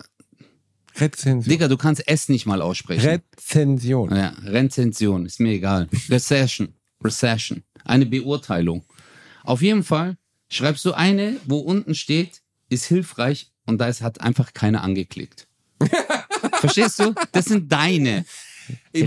Rezension. Digga, du kannst S nicht mal aussprechen. Rezension. ja, Rezension, ist mir egal. Recession. Recession. Eine Beurteilung. Auf jeden Fall schreibst du eine, wo unten steht, ist hilfreich und da ist, hat einfach keiner angeklickt. Verstehst du? Das sind deine.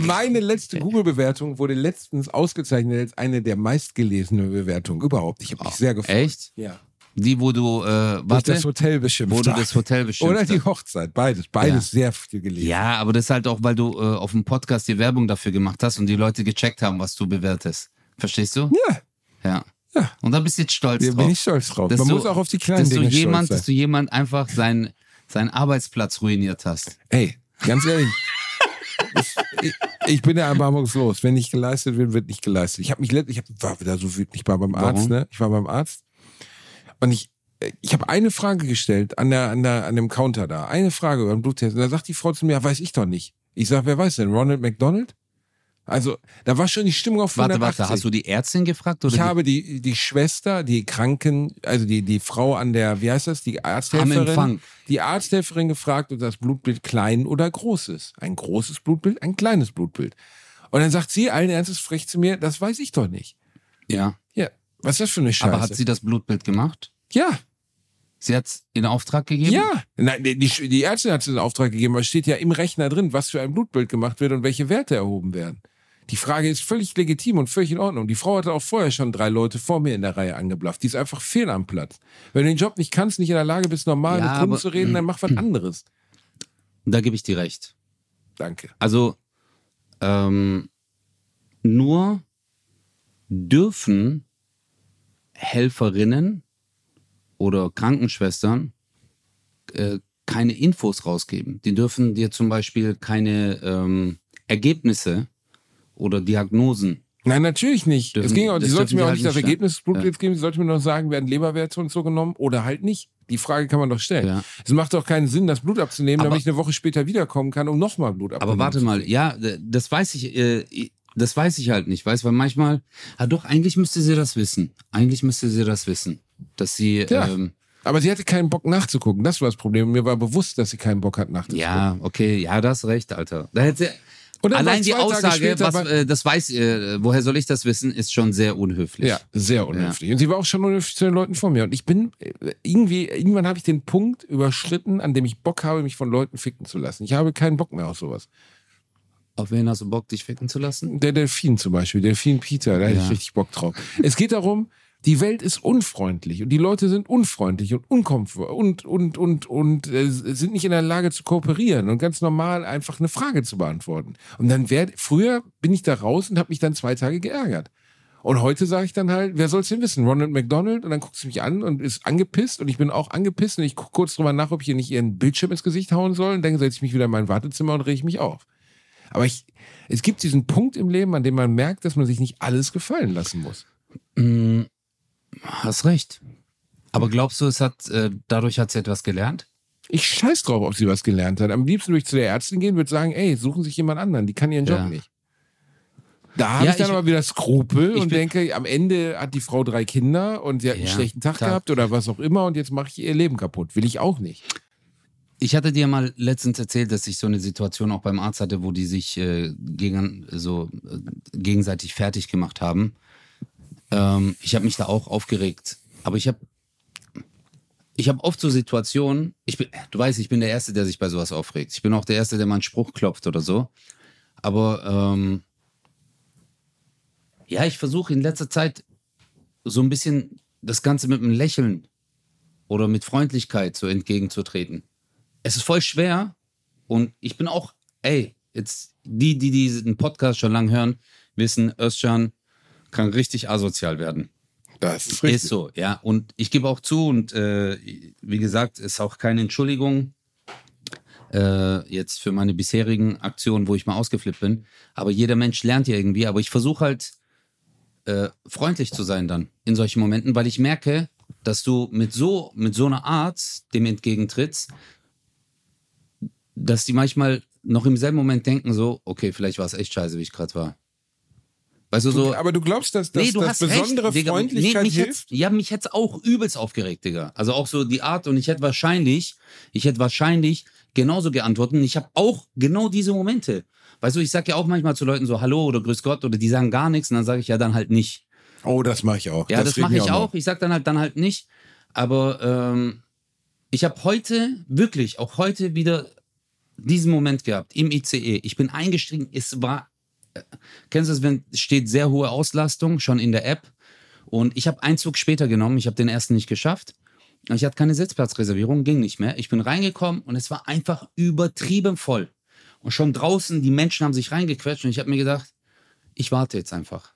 Meine letzte Google-Bewertung wurde letztens ausgezeichnet als eine der meistgelesenen Bewertungen überhaupt. Ich habe mich sehr gefreut. Echt? Ja. Die, wo du, äh, warte, das Hotel beschimpft wo du das Hotel beschimpft Oder die. Hochzeit. Beides. Beides sehr viel gelesen. Ja, aber das ist halt auch, weil du äh, auf dem Podcast die Werbung dafür gemacht hast und die Leute gecheckt haben, was du bewertest. Verstehst du? Ja. Ja. Ja. Und da bist du jetzt stolz Da drauf. bin ich stolz drauf. Man du- muss auch auf die kleinen dass du Dinge jemand, stolz Dass du jemand einfach seinen, seinen Arbeitsplatz ruiniert hast. Ey, ganz ehrlich. Ich, ich, ich bin ja erbarmungslos. Wenn nicht geleistet wird, wird nicht geleistet. Ich habe mich ich hab, war wieder so wütend. Ich war beim Arzt, Warum? ne? Ich war beim Arzt und ich ich habe eine Frage gestellt an der an der an dem Counter da. Eine Frage über den Bluttest und da sagt die Frau zu mir, ja, weiß ich doch nicht. Ich sag, wer weiß denn? Ronald McDonald? Also, da war schon die Stimmung auf Warte, 180. warte, hast du die Ärztin gefragt? Oder ich die, habe die, die Schwester, die Kranken, also die, die Frau an der, wie heißt das, die Arzthelferin, die Arzthelferin gefragt, ob das Blutbild klein oder groß ist. Ein großes Blutbild, ein kleines Blutbild. Und dann sagt sie allen Ernstes frech zu mir, das weiß ich doch nicht. ja. Ja, was ist das für eine Scheiße? Aber hat sie das Blutbild gemacht? ja, Sie hat es in Auftrag gegeben? ja. Nein, die, die Ärztin hat es in Auftrag gegeben, aber es steht ja im Rechner drin, was für ein Blutbild gemacht wird und welche Werte erhoben werden. Die Frage ist völlig legitim und völlig in Ordnung. Die Frau hatte auch vorher schon drei Leute vor mir in der Reihe angeblafft. Die ist einfach fehl am Platz. Wenn du den Job nicht kannst, nicht in der Lage bist, normal Ja, mit Kunden zu reden, dann mach was anderes. Da gebe ich dir recht. Danke. Also, ähm, nur dürfen Helferinnen oder Krankenschwestern äh, keine Infos rausgeben. Die dürfen dir zum Beispiel keine ähm, Ergebnisse oder Diagnosen. Nein, natürlich nicht. Dürfen- es ging auch, das sie sollte mir die auch halt nicht das nicht Ergebnis des Blutbilds geben, sie sollte mir noch sagen, werden Leberwerte und so genommen oder halt nicht. Die Frage kann man doch stellen. Ja. Es macht doch keinen Sinn, das Blut abzunehmen, Aber- damit ich eine Woche später wiederkommen kann, um nochmal Blut abzunehmen. Aber warte mal, ja, das weiß ich, äh, das weiß ich halt nicht, weißt, weil manchmal, ah doch, eigentlich müsste sie das wissen. Eigentlich müsste sie das wissen, dass sie, Ja. ähm, Aber sie hatte keinen Bock nachzugucken. Das war das Problem. Mir war bewusst, dass sie keinen Bock hat nachzugucken. ja, okay, ja, das recht, Alter. Da hätte Und allein die Aussage, was, äh, das weiß, äh, woher soll ich das wissen, ist schon sehr unhöflich. Ja, sehr unhöflich. Und sie war auch schon unhöflich zu den Leuten vor mir. Und ich bin äh, irgendwie, irgendwann habe ich den Punkt überschritten, an dem ich Bock habe, mich von Leuten ficken zu lassen. Ich habe keinen Bock mehr auf sowas. Auf wen hast du Bock, dich ficken zu lassen? Der Delfin zum Beispiel, Delfin Peter, da hätte ich Ja. richtig Bock drauf. Es geht darum, die Welt ist unfreundlich und die Leute sind unfreundlich und unkomfort und, und, und, und äh, sind nicht in der Lage zu kooperieren und ganz normal einfach eine Frage zu beantworten. Und dann wär, früher bin ich da raus und habe mich dann zwei Tage geärgert. Und heute sage ich dann halt, wer soll's denn wissen? Ronald McDonald? Und dann guckt sie mich an und ist angepisst und ich bin auch angepisst und ich gucke kurz drüber nach, ob ich ihr nicht ihren Bildschirm ins Gesicht hauen soll und dann setze ich mich wieder in mein Wartezimmer und rege ich mich auf. Aber ich, es gibt diesen Punkt im Leben, an dem man merkt, dass man sich nicht alles gefallen lassen muss. Hast recht. Aber glaubst du, es hat, äh, dadurch hat sie etwas gelernt? Ich scheiß drauf, ob sie was gelernt hat. Am liebsten würde ich zu der Ärztin gehen, würde sagen, ey, suchen sich jemand anderen, die kann ihren Job Ja. nicht. Da habe Ja, ich dann ich- aber wieder Skrupel und denke, am Ende hat die Frau drei Kinder und sie hat einen Ja, schlechten Tag klar. gehabt oder was auch immer und jetzt mache ich ihr Leben kaputt. Will ich auch nicht. Ich hatte dir mal letztens erzählt, dass ich so eine Situation auch beim Arzt hatte, wo die sich äh, gegen, so, äh, gegenseitig fertig gemacht haben. Ähm, ich habe mich da auch aufgeregt. Aber ich habe ich hab oft so Situationen, ich bin, du weißt, ich bin der Erste, der sich bei sowas aufregt. Ich bin auch der Erste, der mal einen Spruch klopft oder so. Aber ähm, ja, ich versuche in letzter Zeit so ein bisschen das Ganze mit einem Lächeln oder mit Freundlichkeit so entgegenzutreten. Es ist voll schwer und ich bin auch, ey, jetzt die, die diesen Podcast schon lang hören, wissen, Özcan kann richtig asozial werden. Das ist Ist so, ja. Und ich gebe auch zu und äh, wie gesagt, ist auch keine Entschuldigung äh, jetzt für meine bisherigen Aktionen, wo ich mal ausgeflippt bin. Aber jeder Mensch lernt ja irgendwie. Aber ich versuche halt äh, freundlich zu sein dann in solchen Momenten, weil ich merke, dass du mit so, mit so einer Art dem entgegentrittst, dass die manchmal noch im selben Moment denken so, okay, vielleicht war es echt scheiße, wie ich gerade war. Weißt du, so, aber du glaubst, dass, dass, nee, du dass hast besondere recht, Digga. Freundlichkeit mich hilft? ja, mich hätte es auch übelst aufgeregt, Digga. Also auch so die Art und ich hätte wahrscheinlich, ich hätte wahrscheinlich genauso geantwortet. Und ich habe auch genau diese Momente. Weißt du, ich sage ja auch manchmal zu Leuten so Hallo oder Grüß Gott oder die sagen gar nichts und dann sage ich ja dann halt nicht. Oh, das mache ich auch. Ja, das, regt mache ich noch. auch. Ich sag dann halt dann halt nicht. Aber ähm, ich habe heute wirklich, auch heute wieder diesen Moment gehabt im ICE. Ich bin eingestiegen. Es war, kennst du das, wenn es steht sehr hohe Auslastung schon in der App. Und ich habe einen Zug später genommen. Ich habe den ersten nicht geschafft. Ich hatte keine Sitzplatzreservierung, ging nicht mehr. Ich bin reingekommen und es war einfach übertrieben voll. Und schon draußen, die Menschen haben sich reingequetscht und ich habe mir gedacht, ich warte jetzt einfach.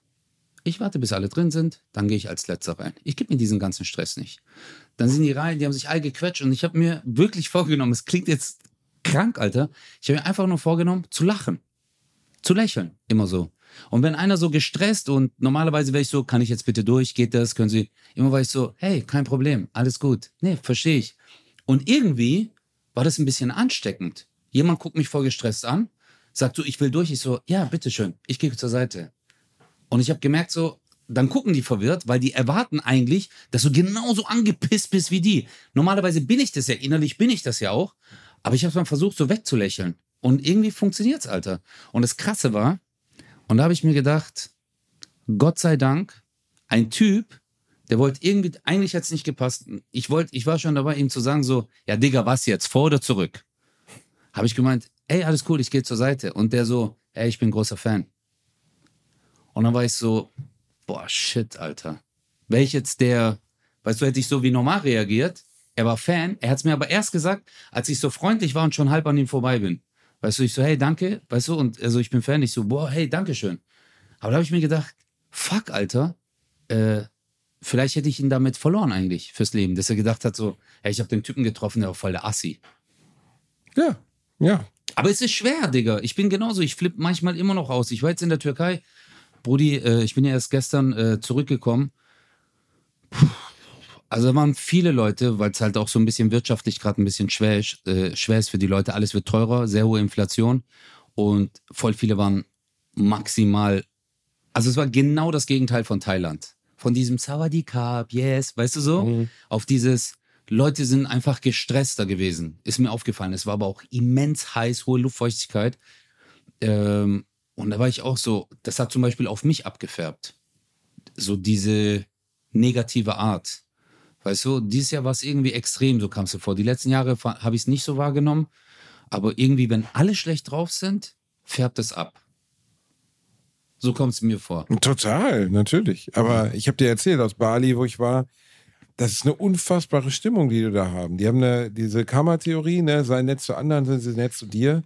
Ich warte, bis alle drin sind, dann gehe ich als Letzter rein. Ich gebe mir diesen ganzen Stress nicht. Dann sind die rein, die haben sich alle gequetscht und ich habe mir wirklich vorgenommen, es klingt jetzt krank, Alter, ich habe mir einfach nur vorgenommen, zu lachen. Zu lächeln, immer so. Und wenn einer so gestresst und normalerweise wäre ich so, kann ich jetzt bitte durch, geht das, können Sie, immer war ich so, hey, kein Problem, alles gut. Nee, verstehe ich. Und irgendwie war das ein bisschen ansteckend. Jemand guckt mich voll gestresst an, sagt so, ich will durch. Ich so, ja, bitteschön, ich gehe zur Seite. Und ich habe gemerkt, so, dann gucken die verwirrt, weil die erwarten eigentlich, dass du genauso angepisst bist wie die. Normalerweise bin ich das ja, innerlich bin ich das ja auch. Aber ich habe mal versucht, so wegzulächeln. Und irgendwie funktioniert's, Alter. Und das Krasse war, und da habe ich mir gedacht, Gott sei Dank, ein Typ, der wollte irgendwie, eigentlich hat's nicht gepasst. Ich wollte, ich war schon dabei, ihm zu sagen so, ja Digga, was jetzt, vor oder zurück? Habe ich gemeint, ey, alles cool, ich gehe zur Seite. Und der so, ey, ich bin großer Fan. Und dann war ich so, boah, shit, Alter. Wäre ich jetzt der, weißt du, hätte ich so wie normal reagiert. Er war Fan. Er hat es mir aber erst gesagt, als ich so freundlich war und schon halb an ihm vorbei bin. Weißt du, ich so, hey, danke, weißt du, und also ich bin Fan. Ich so, boah, hey, danke schön. Aber da habe ich mir gedacht, fuck, Alter, äh, vielleicht hätte ich ihn damit verloren eigentlich fürs Leben. Dass er gedacht hat so, hey, ich habe den Typen getroffen, der war voll der Assi. Ja, ja. Aber es ist schwer, Digga. Ich bin genauso. Ich flippe manchmal immer noch aus. Ich war jetzt in der Türkei. Brudi, äh, ich bin ja erst gestern äh, zurückgekommen. Puh. Also da waren viele Leute, weil es halt auch so ein bisschen wirtschaftlich gerade ein bisschen schwer ist, äh, schwer ist für die Leute. Alles wird teurer, sehr hohe Inflation. Und voll viele waren maximal. Also es war genau das Gegenteil von Thailand. Von diesem Sawadee Cup, yes, weißt du so? Auf dieses, Leute sind einfach gestresster gewesen. Ist mir aufgefallen. Es war aber auch immens heiß, hohe Luftfeuchtigkeit. Ähm, und da war ich auch so, das hat zum Beispiel auf mich abgefärbt. So diese negative Art. Weißt du, dieses Jahr war es irgendwie extrem, so kam es vor. Die letzten Jahre habe ich es nicht so wahrgenommen. Aber irgendwie, wenn alle schlecht drauf sind, färbt es ab. So kommt es mir vor. Total, natürlich. Aber ich habe dir erzählt aus Bali, wo ich war, das ist eine unfassbare Stimmung, die du da haben. Die haben eine, diese Kammertheorie, ne, sei nett zu anderen, sind sie nett zu dir.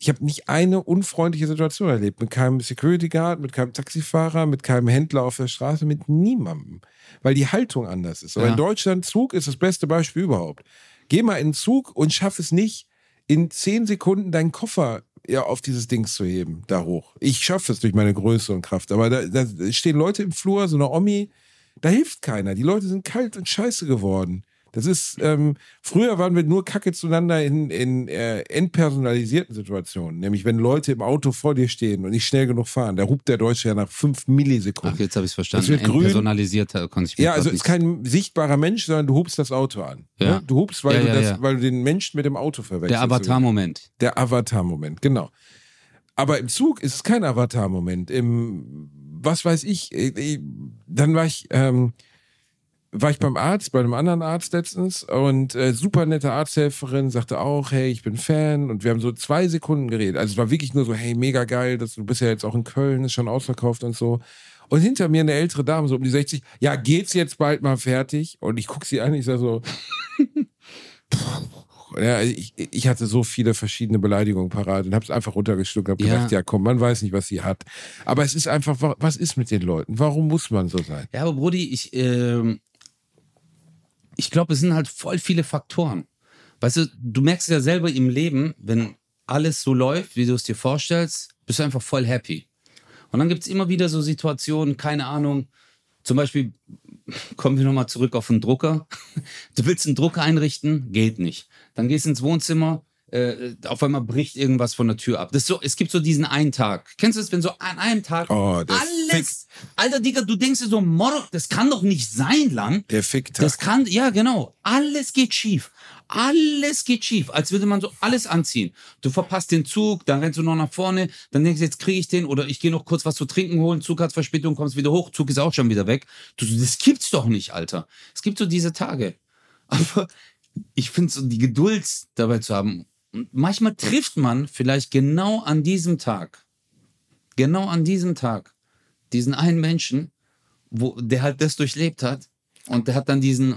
Ich habe nicht eine unfreundliche Situation erlebt. Mit keinem Security Guard, mit keinem Taxifahrer, mit keinem Händler auf der Straße, mit niemandem. Weil die Haltung anders ist. Aber Ja. in Deutschland, Zug ist das beste Beispiel überhaupt. Geh mal in den Zug und schaff es nicht, in zehn Sekunden deinen Koffer ja, auf dieses Ding zu heben, da hoch. Ich schaffe es durch meine Größe und Kraft. Aber da, da stehen Leute im Flur, so eine Omi, da hilft keiner. Die Leute sind kalt und scheiße geworden. Das ist, ähm, früher waren wir nur Kacke zueinander in, in äh, entpersonalisierten Situationen. Nämlich, wenn Leute im Auto vor dir stehen und nicht schnell genug fahren, da rupt der Deutsche ja nach fünf Millisekunden. Ach, jetzt habe ich es verstanden. Das wird grün. Personalisierter konnte ich mir Ja, also nicht- ist kein sichtbarer Mensch, sondern du hubst das Auto an. Ja. Ne? Du hubst, weil, Ja, du ja, das, ja. weil du den Menschen mit dem Auto verwechselst. Der Avatar-Moment. Der Avatar-Moment, genau. Aber im Zug ist es kein Avatar-Moment. Im, was weiß ich, äh, äh, dann war ich, ähm, war ich beim Arzt, bei einem anderen Arzt letztens und äh, super nette Arzthelferin sagte auch, hey, ich bin Fan und wir haben so zwei Sekunden geredet. Also es war wirklich nur so, hey, mega geil, dass du bist ja jetzt auch in Köln, ist schon ausverkauft und so. Und hinter mir eine ältere Dame, so um die 60, ja, geht's jetzt bald mal fertig? Und ich guck sie an, ich sag so, ja, ich, ich hatte so viele verschiedene Beleidigungen parat und hab's einfach runtergeschluckt, hab Ja. gedacht, ja komm, man weiß nicht, was sie hat. Aber es ist einfach, wa- was ist mit den Leuten? Warum muss man so sein? Ja, aber Brudi, ich, ähm, ich glaube, es sind halt voll viele Faktoren. Weißt du, du merkst ja selber im Leben, wenn alles so läuft, wie du es dir vorstellst, bist du einfach voll happy. Und dann gibt es immer wieder so Situationen, keine Ahnung, zum Beispiel, kommen wir nochmal zurück auf den Drucker. Du willst einen Drucker einrichten, geht nicht. Dann gehst ins Wohnzimmer, äh, auf einmal bricht irgendwas von der Tür ab. Das so, es gibt so diesen einen Tag. Kennst du es, wenn so an einem Tag Oh, alles, Alter Digga, du denkst dir so, Moro, das kann doch nicht sein, lang. Der Ficktag. Das kann, ja genau, alles geht schief. Alles geht schief, als würde man so alles anziehen. Du verpasst den Zug, dann rennst du noch nach vorne, dann denkst du, jetzt kriege ich den oder ich gehe noch kurz was zu trinken holen, Zug hat Verspätung, kommst wieder hoch, Zug ist auch schon wieder weg. Du, das gibt's doch nicht, Alter. Es gibt so diese Tage. Aber ich finde so die Geduld dabei zu haben. Und manchmal trifft man vielleicht genau an diesem Tag, genau an diesem Tag, diesen einen Menschen, wo der halt das durchlebt hat und der hat dann diesen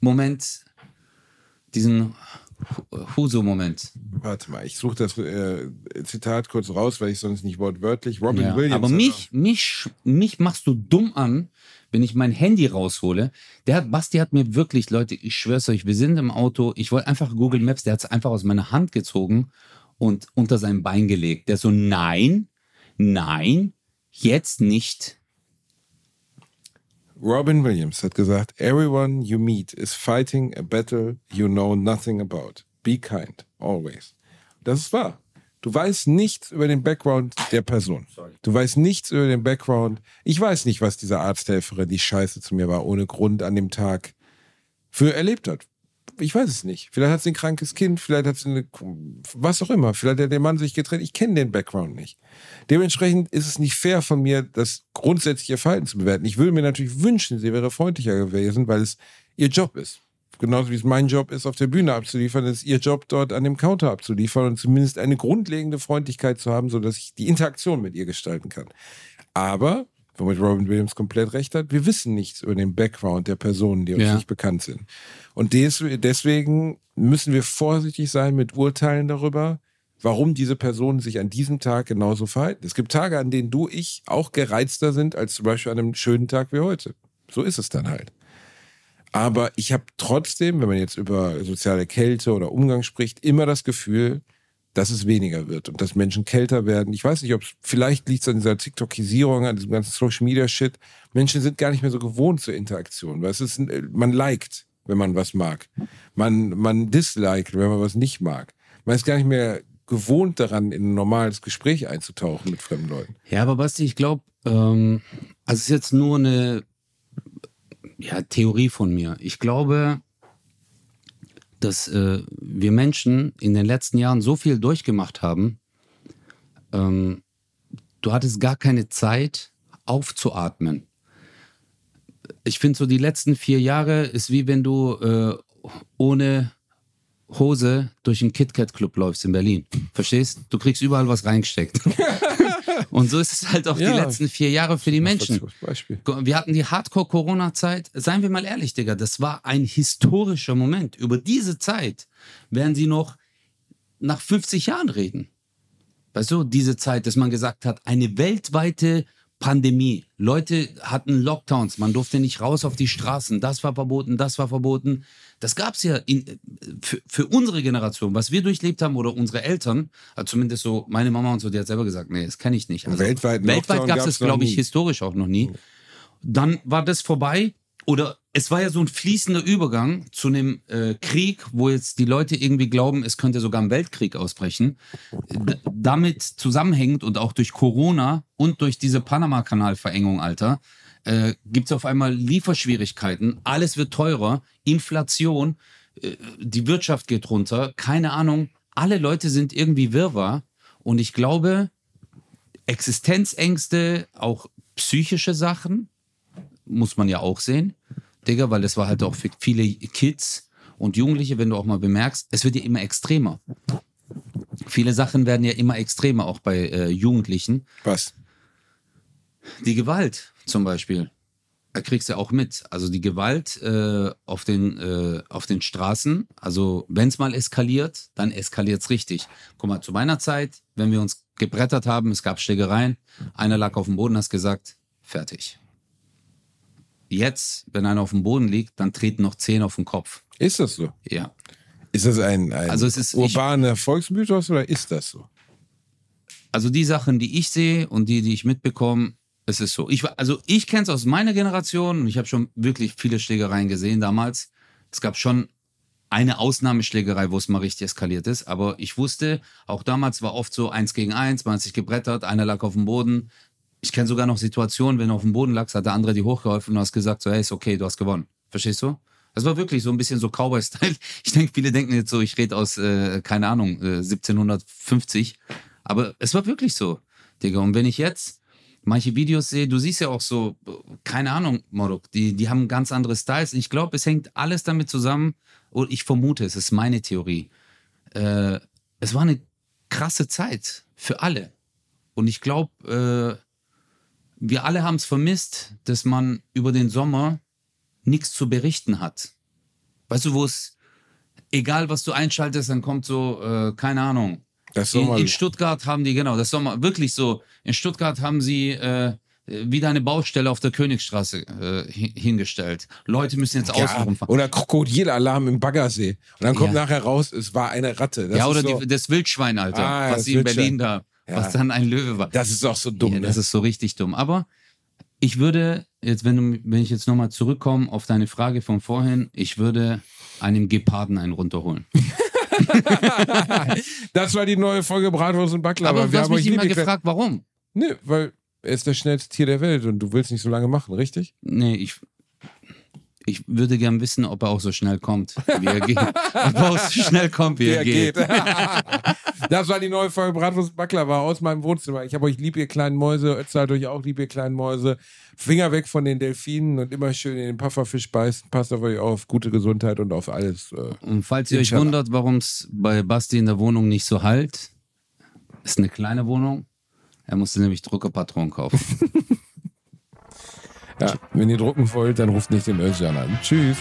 Moment, diesen Huso-Moment. Warte mal, ich suche das äh, Zitat kurz raus, weil ich sonst nicht wortwörtlich. Robin Ja, Williams. aber mich, mich, mich machst du dumm an, wenn ich mein Handy raushole. Der hat, Basti hat mir wirklich, Leute, ich schwör's euch, wir sind im Auto, ich wollte einfach Google Maps, der hat es einfach aus meiner Hand gezogen und unter sein Bein gelegt. Der so, nein, nein, jetzt nicht. Robin Williams hat gesagt, everyone you meet is fighting a battle you know nothing about. Be kind, always. Das ist wahr. Du weißt nichts über den Background der Person. Du weißt nichts über den Background. Ich weiß nicht, was diese Arzthelferin, die scheiße zu mir war, ohne Grund an dem Tag für erlebt hat. Ich weiß es nicht. Vielleicht hat sie ein krankes Kind, vielleicht hat sie eine, was auch immer. Vielleicht hat der Mann sich getrennt. Ich kenne den Background nicht. Dementsprechend ist es nicht fair von mir, das grundsätzliche Verhalten zu bewerten. Ich würde mir natürlich wünschen, sie wäre freundlicher gewesen, weil es ihr Job ist. Genauso wie es mein Job ist, auf der Bühne abzuliefern, ist ihr Job, dort an dem Counter abzuliefern und zumindest eine grundlegende Freundlichkeit zu haben, sodass ich die Interaktion mit ihr gestalten kann. Aber, womit Robin Williams komplett recht hat, wir wissen nichts über den Background der Personen, die uns Ja. nicht bekannt sind. Und des, deswegen müssen wir vorsichtig sein mit Urteilen darüber, warum diese Personen sich an diesem Tag genauso verhalten. Es gibt Tage, an denen du, ich auch gereizter sind als zum Beispiel an einem schönen Tag wie heute. So ist es dann halt. Aber ich habe trotzdem, wenn man jetzt über soziale Kälte oder Umgang spricht, immer das Gefühl, dass es weniger wird und dass Menschen kälter werden. Ich weiß nicht, ob es vielleicht liegt an dieser TikTokisierung, an diesem ganzen Social Media Shit. Menschen sind gar nicht mehr so gewohnt zur Interaktion, weil es ist, ein- man liked, wenn man was mag. Man, man disliked, wenn man was nicht mag. Man ist gar nicht mehr gewohnt daran, in ein normales Gespräch einzutauchen mit fremden Leuten. Ja, aber Basti, ich glaube, ähm, also es ist jetzt nur eine ja, Theorie von mir. Ich glaube, dass äh, wir Menschen in den letzten Jahren so viel durchgemacht haben, ähm, du hattest gar keine Zeit aufzuatmen. Ich finde so, die letzten vier Jahre ist wie wenn du äh, ohne Hose durch den KitKat-Club läufst in Berlin. Verstehst? Du kriegst überall was reingesteckt. Und so ist es halt auch Ja. die letzten vier Jahre für die Menschen. Beispiel. Wir hatten die Hardcore-Corona-Zeit. Seien wir mal ehrlich, Digga, das war ein historischer Moment. Über diese Zeit werden sie noch nach 50 Jahren reden. Weißt du, diese Zeit, dass man gesagt hat, eine weltweite Pandemie. Leute hatten Lockdowns, man durfte nicht raus auf die Straßen. Das war verboten, das war verboten. Das gab es ja in, für, für unsere Generation, was wir durchlebt haben oder unsere Eltern, also zumindest so meine Mama und so, die hat selber gesagt, nee, das kann ich nicht. Also, weltweit Lockdown gab es das, glaube ich, historisch auch noch nie. Dann war das vorbei oder es war ja so ein fließender Übergang zu einem äh, Krieg, wo jetzt die Leute irgendwie glauben, es könnte sogar ein Weltkrieg ausbrechen. D damit zusammenhängend und auch durch Corona und durch diese Panama-Kanal-Verengung, Alter, äh, gibt es auf einmal Lieferschwierigkeiten, alles wird teurer, Inflation, äh, die Wirtschaft geht runter, keine Ahnung, alle Leute sind irgendwie wirrwarr und ich glaube, Existenzängste, auch psychische Sachen, muss man ja auch sehen, Digga, weil das war halt auch für viele Kids und Jugendliche, wenn du auch mal bemerkst, es wird ja immer extremer. Viele Sachen werden ja immer extremer, auch bei äh, Jugendlichen. Was? Die Gewalt zum Beispiel, da kriegst du auch mit. Also die Gewalt äh, auf, den, äh, auf den Straßen, also wenn es mal eskaliert, dann eskaliert es richtig. Guck mal, zu meiner Zeit, wenn wir uns gebrettert haben, es gab Schlägereien, einer lag auf dem Boden, hast gesagt, fertig. Jetzt, wenn einer auf dem Boden liegt, dann treten noch zehn auf den Kopf. Ist das so? Ja. Ist das ein, ein Also es ist- urbaner Volksmythos oder ist das so? Also die Sachen, die ich sehe und die, die ich mitbekomme, es ist so. Ich, also ich kenne es aus meiner Generation und ich habe schon wirklich viele Schlägereien gesehen damals. Es gab schon eine Ausnahmeschlägerei, wo es mal richtig eskaliert ist. Aber ich wusste, auch damals war oft so eins gegen eins, man hat sich gebrettert, einer lag auf dem Boden. Ich kenne sogar noch Situationen, wenn du auf dem Boden lagst, hat der andere dir hochgeholfen und hast gesagt, so, hey, ist okay, du hast gewonnen. Verstehst du? Das war wirklich so ein bisschen so Cowboy-Style. Ich denke, viele denken jetzt so, ich rede aus, äh, keine Ahnung, äh, 1750. Aber es war wirklich so, Digga. Und wenn ich jetzt manche Videos sehe, du siehst ja auch so, keine Ahnung, Morok, die, die haben ganz andere Styles. Ich glaube, es hängt alles damit zusammen, und ich vermute, es ist meine Theorie. Äh, es war eine krasse Zeit für alle. Und ich glaube, äh, wir alle haben es vermisst, dass man über den Sommer nichts zu berichten hat. Weißt du, wo es, egal was du einschaltest, dann kommt so, äh, keine Ahnung. In, in Stuttgart haben die, genau, das Sommer, wirklich so, in Stuttgart haben sie äh, wieder eine Baustelle auf der Königsstraße äh, hin- hingestellt. Leute müssen jetzt ja, außen rumfahren. oder Krokodilalarm im Baggersee. Und dann kommt Ja. nachher raus, es war eine Ratte. Das ja, oder so, die, das Wildschwein, Alter, Ah, was das sie in. Berlin da, Ja. was dann ein Löwe war. das ist auch so dumm. ne? das ist so richtig dumm. Aber ich würde, jetzt, wenn, du, wenn ich jetzt nochmal zurückkomme auf deine Frage von vorhin, ich würde einem Geparden einen runterholen. das war die neue Folge Bratwurst und Baklava. Aber du Wir hast haben mich immer gefragt, warum? Nee, weil er ist das schnellste Tier der Welt und du willst nicht so lange machen, richtig? Nee, ich, ich würde gern wissen, ob er auch so schnell kommt, wie er geht. ob er auch so schnell kommt, wie, er geht. das war die neue Folge Bratwurst und Baklava aus meinem Wohnzimmer. Ich habe euch lieb, ihr kleinen Mäuse. Ötzer hat euch auch lieb, ihr kleinen Mäuse. Finger weg von den Delfinen und immer schön in den Pufferfisch beißen. Passt auf euch auf. Gute Gesundheit und auf alles. äh. Und falls ihr euch Inshallah. wundert, warum es bei Basti in der Wohnung nicht so halt, ist eine kleine Wohnung. Er musste nämlich Druckerpatronen kaufen. Ja, wenn ihr drucken wollt, dann ruft nicht den Özcan an. Tschüss.